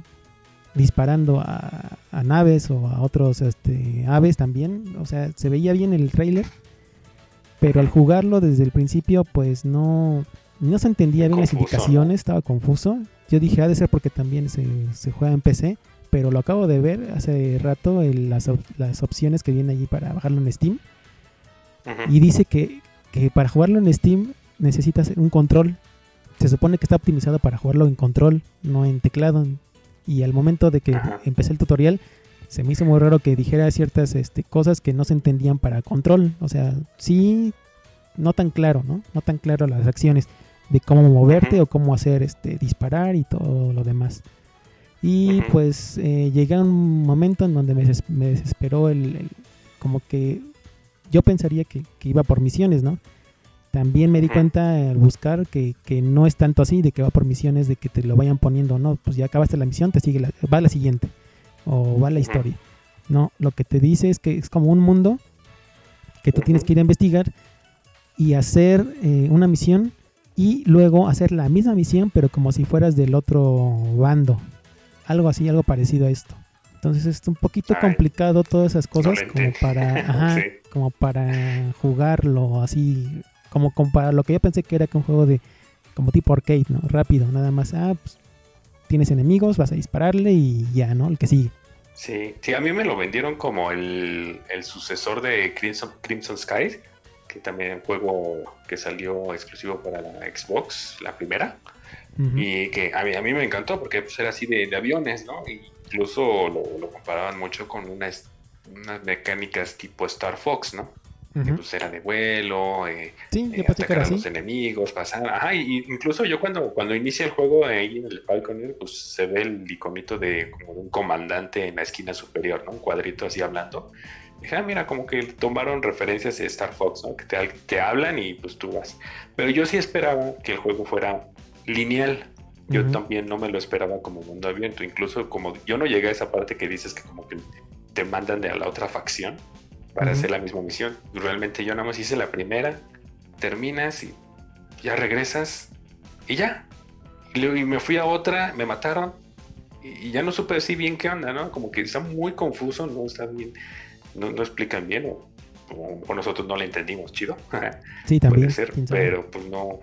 disparando a, a naves o a otros este, aves también. O sea, se veía bien el trailer. Pero al jugarlo desde el principio, pues no, no se entendía bien las indicaciones, estaba confuso. Yo dije, ha de ser porque también se, se juega en PC. Pero lo acabo de ver hace rato, el- las, las opciones que vienen allí para bajarlo en Steam. Y dice que, que para jugarlo en Steam necesitas un control. Se supone que está optimizado para jugarlo en control, no en teclado. Y al momento de que Ajá. empecé el tutorial, se me hizo muy raro que dijera ciertas este, cosas que no se entendían para control. O sea, sí, no tan claro, ¿no? No tan claro las acciones de cómo moverte o cómo hacer este disparar y todo lo demás. Y pues eh, llegué a un momento en donde me, des- me desesperó el, el- como que yo pensaría que, que iba por misiones, ¿no? También me di cuenta al buscar que, que no es tanto así, de que va por misiones, de que te lo vayan poniendo, no, pues ya acabaste la misión, te sigue la, va la siguiente, o va la historia. No, lo que te dice es que es como un mundo que tú tienes que ir a investigar y hacer eh, una misión y luego hacer la misma misión, pero como si fueras del otro bando. Algo así, algo parecido a esto. Entonces es un poquito Ay. complicado todas esas cosas como para, ajá, Sí. como para jugarlo así, como, para lo que yo pensé que era que un juego de como tipo arcade, ¿no? Rápido, nada más, ah, pues, tienes enemigos, vas a dispararle y ya, ¿no? El que sigue. Sí, sí, a mí me lo vendieron como el, el sucesor de Crimson, Crimson Skies, que también un juego que salió exclusivo para la Xbox, la primera, y que a mí, a mí me encantó porque pues, era así de, de aviones, ¿no? Incluso lo, lo comparaban mucho con unas, unas mecánicas tipo Star Fox, ¿no? Que pues era de vuelo, eh, Sí, eh, atacar a así. los enemigos, pasar. Ajá, y incluso yo cuando, cuando inicia el juego ahí en el Falconer, pues se ve el iconito de como de un comandante en la esquina superior, ¿no? Un cuadrito así hablando. Dije, ah, mira, como que tomaron referencias de Star Fox, ¿no? Que te, te hablan y pues tú vas. Pero yo sí esperaba que el juego fuera lineal. Yo Ujú. también no me lo esperaba como mundo abierto. Incluso como yo no llegué a esa parte que dices que como que te mandan de a la otra facción para hacer la misma misión. Realmente yo nada más hice la primera, terminas y ya regresas y ya. Y luego y me fui a otra, me mataron y, y ya no supe así bien qué onda, ¿no? Como que está muy confuso, no está bien, no, no explican bien o, o- o nosotros no le entendimos, chido. Sí, también. Puede ser, pero pues no.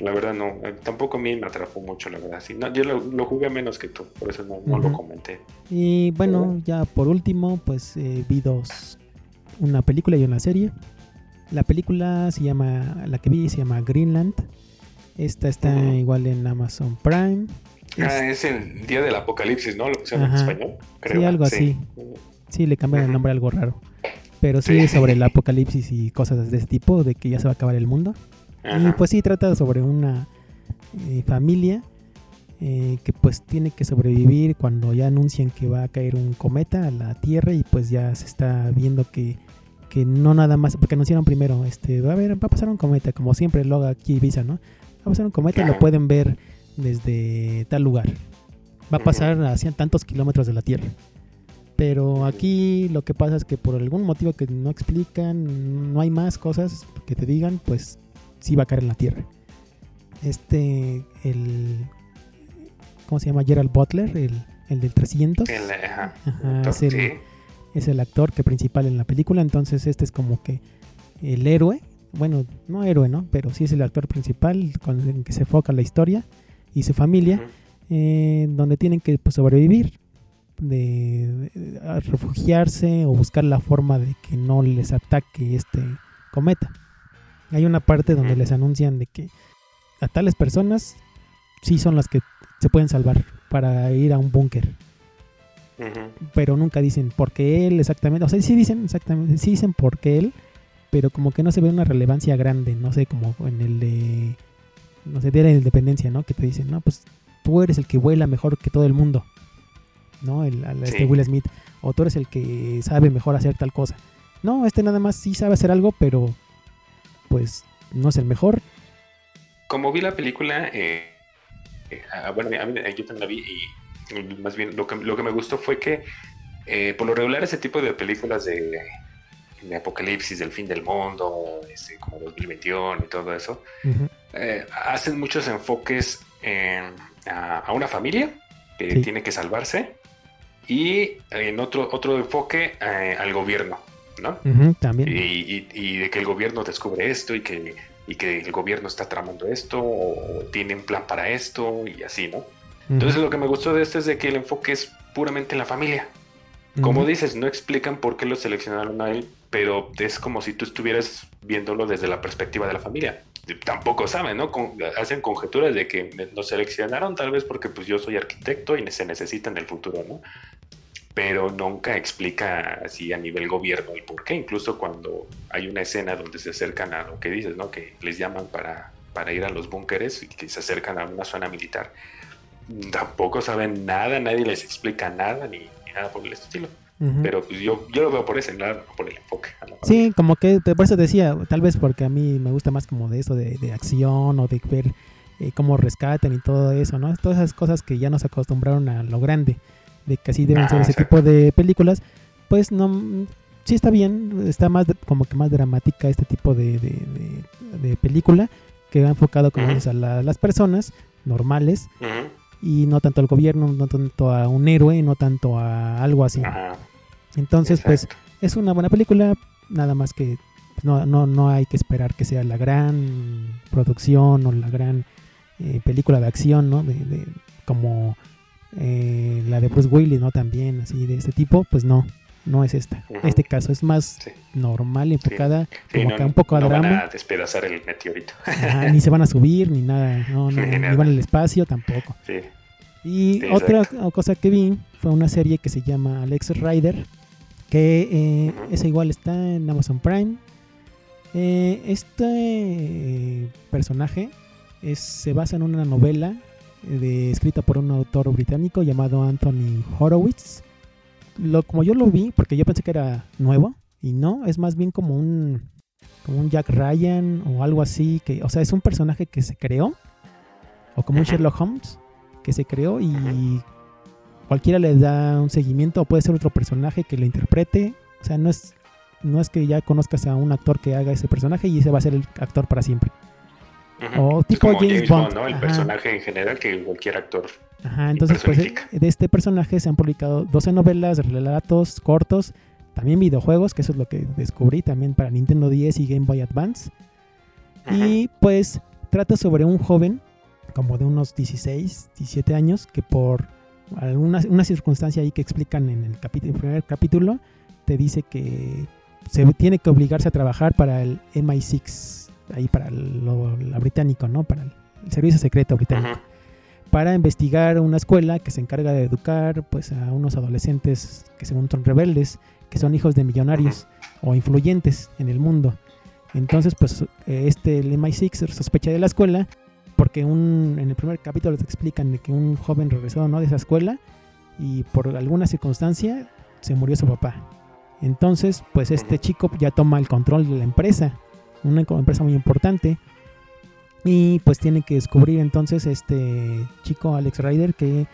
La verdad no, eh, tampoco a mí me atrapó mucho, la verdad. Sí, no, yo lo, lo jugué menos que tú, por eso no, no lo comenté. Y bueno, bueno. ya por último, pues eh, vi dos, una película y una serie. La película se llama, la que vi se llama Greenland. Esta está igual en Amazon Prime. Ah, es el día del apocalipsis, ¿no? Lo pusieron en español, Sí, algo así. Sí, le cambian el nombre a algo raro. Pero sí, Sí. es sobre el apocalipsis y cosas de ese tipo, de que ya se va a acabar el mundo. Y pues sí, trata sobre una eh, familia eh, que pues tiene que sobrevivir cuando ya anuncian que va a caer un cometa a la Tierra y pues ya se está viendo que, que no nada más, porque anunciaron primero, este, va a haber, va a pasar un cometa, como siempre lo haga aquí Ibiza, ¿no? Va a pasar un cometa y lo pueden ver desde tal lugar. Va a pasar a tantos kilómetros de la Tierra. Pero aquí lo que pasa es que por algún motivo que no explican, no hay más cosas que te digan, pues sí va a caer en la Tierra. Este, el... ¿Cómo se llama? Gerald Butler, el, el del 300. El, ajá. Ajá, es el- sí. Es el actor que principal en la película, entonces este es como que el héroe. Bueno, no héroe, ¿no? Pero sí es el actor principal con el que se enfoca la historia y su familia eh, donde tienen que pues, sobrevivir, de, refugiarse o buscar la forma de que no les ataque este cometa. Hay una parte donde les anuncian de que a tales personas sí son las que se pueden salvar para ir a un búnker, pero nunca dicen por qué él exactamente, o sea, sí dicen exactamente, sí dicen por qué él, pero como que no se ve una relevancia grande, no sé, como en el de, no sé, de la independencia, ¿no? Que te dicen, no, pues tú eres el que vuela mejor que todo el mundo, ¿no? El, al- este Sí. Will Smith. o tú eres el que sabe mejor hacer tal cosa. No, este nada más sí sabe hacer algo, pero pues no es el mejor. Como vi la película, eh, eh, ah, bueno, a mí, yo también la vi y más bien lo que, lo que me gustó fue que eh, por lo regular ese tipo de películas de, de apocalipsis, del fin del mundo, este, como 2021 y todo eso, eh, hacen muchos enfoques en- a, a una familia que Sí. tiene que salvarse y en otro, otro enfoque eh, al gobierno, ¿no? También. Y, y- y de que el gobierno descubre esto y que, y que el gobierno está tramando esto o tiene un plan para esto y así, ¿no? Ujú, Entonces lo que me gustó de este es de que el enfoque es puramente en la familia. Como ujú. dices, no explican por qué lo seleccionaron a él, pero es como si tú estuvieras viéndolo desde la perspectiva de la familia. Tampoco saben, ¿no? Con- hacen conjeturas de que nos seleccionaron tal vez porque pues yo soy arquitecto y se necesita en el futuro, ¿no? Pero nunca explica así a nivel gobierno el por qué. Incluso cuando hay una escena donde se acercan a lo que dices, ¿no? Que les llaman para, para ir a los búnkeres y que se acercan a una zona militar. Tampoco saben nada, nadie les explica nada ni, ni nada por el estilo. Pero pues yo, yo lo veo por ese lado, no por el enfoque. a la Sí, como que por eso decía, tal vez porque a mí me gusta más como de eso de, de acción o de ver eh, cómo rescatan y todo eso, ¿no? Todas esas cosas que ya nos acostumbraron a lo grande, de que así deben ser ese exacto. tipo de películas, pues no, sí está bien, está más como que más dramática este tipo de, de, de- de película que va enfocado como a la- las personas normales y no tanto al gobierno, no tanto a un héroe, no tanto a algo así. Ajá. Entonces, pues es una buena película, nada más que no, no, no hay que esperar que sea la gran producción o la gran eh, película de acción, ¿no? De, de- como eh, la de Bruce Willis, ¿no? También así de este tipo, pues no, no es esta. Ujú. Este caso es más Sí, normal, enfocada, sí, como no, que un poco a no van drama. a despedazar el meteorito. Ajá, ni se van a subir, ni nada, no, no, Ni nada. van al espacio tampoco. Y otra exacto. cosa que vi fue una serie que se llama Alex Rider, que eh, esa igual está en Amazon Prime. Eh, este personaje es- se basa en una novela de, escrita por un autor británico llamado Anthony Horowitz. Lo, como yo lo vi, porque yo pensé que era nuevo, y no, es más bien como un, como un Jack Ryan o algo así, que, o sea, es un personaje que se creó, o como un. Sherlock Holmes, que se creó y cualquiera le da un seguimiento o puede ser otro personaje que lo interprete. O sea, no es, no es que ya conozcas a un actor que haga ese personaje y ese va a ser el actor para siempre. O Es tipo como James Bond, ¿no? El ajá. personaje en general que cualquier actor. Ajá, entonces pues personifica. de este personaje se han publicado 12 novelas, relatos cortos, también videojuegos, que eso es lo que descubrí también para Nintendo 10 y Game Boy Advance. Y pues trata sobre un joven como de unos 16, 17 años que por alguna una circunstancia ahí que explican en el, el primer capítulo te dice que se tiene que obligarse a trabajar para el MI6, ahí para lo, la británico, ¿no? Para el, el servicio secreto británico para investigar una escuela que se encarga de educar pues a unos adolescentes que según son rebeldes, que son hijos de millonarios o influyentes en el mundo. Entonces, pues este el MI6 sospecha de la escuela porque un, en el primer capítulo te explican de que un joven regresó ¿no? de esa escuela y por alguna circunstancia se murió su papá. Entonces, pues este chico ya toma el control de la empresa, una empresa muy importante, y pues tiene que descubrir entonces este chico Alex Ryder que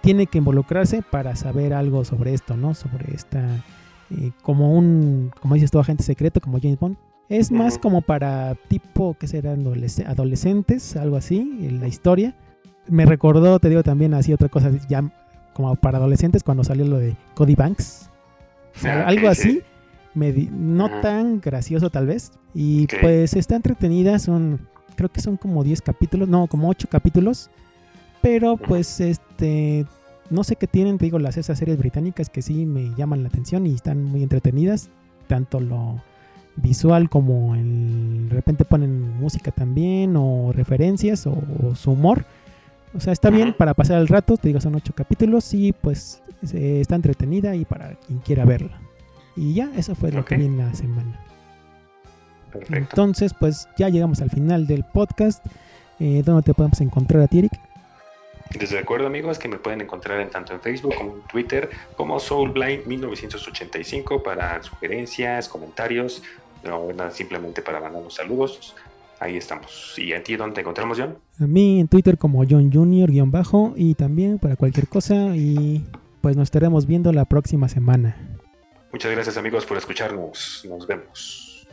tiene que involucrarse para saber algo sobre esto, ¿no? Sobre esta, eh, como un, como dices tú, agente secreto, como James Bond. Es más como para tipo, que serán Adolesc- adolescentes, algo así, en la historia. Me recordó, te digo también así otra cosa, ya como para adolescentes cuando salió lo de Cody Banks. O sea, Ah, algo así, no Ajá. tan gracioso tal vez. Y pues está entretenida, son, creo que son como 10 capítulos, no, como 8 capítulos. Pero pues este, no sé qué tienen, te digo, las esas series británicas que sí me llaman la atención y están muy entretenidas. Tanto lo visual como el, de repente ponen música también o referencias o, o su humor. O sea, está bien para pasar el rato, te digo, son ocho capítulos y pues eh, está entretenida y para quien quiera verla. Y ya, eso fue lo que vi en la semana. Perfecto. Entonces, pues ya llegamos al final del podcast. Eh, ¿Dónde te podemos encontrar a ti, Eric? Les recuerdo amigos que me pueden encontrar en, tanto en Facebook como en Twitter como SoulBlind1985 para sugerencias, comentarios, no, nada, simplemente para mandarnos saludos. Ahí estamos. ¿Y a ti dónde te encontramos, John? A mí en Twitter como John Junior guion bajo y también para cualquier cosa y pues nos estaremos viendo la próxima semana. Muchas gracias amigos por escucharnos. Nos vemos.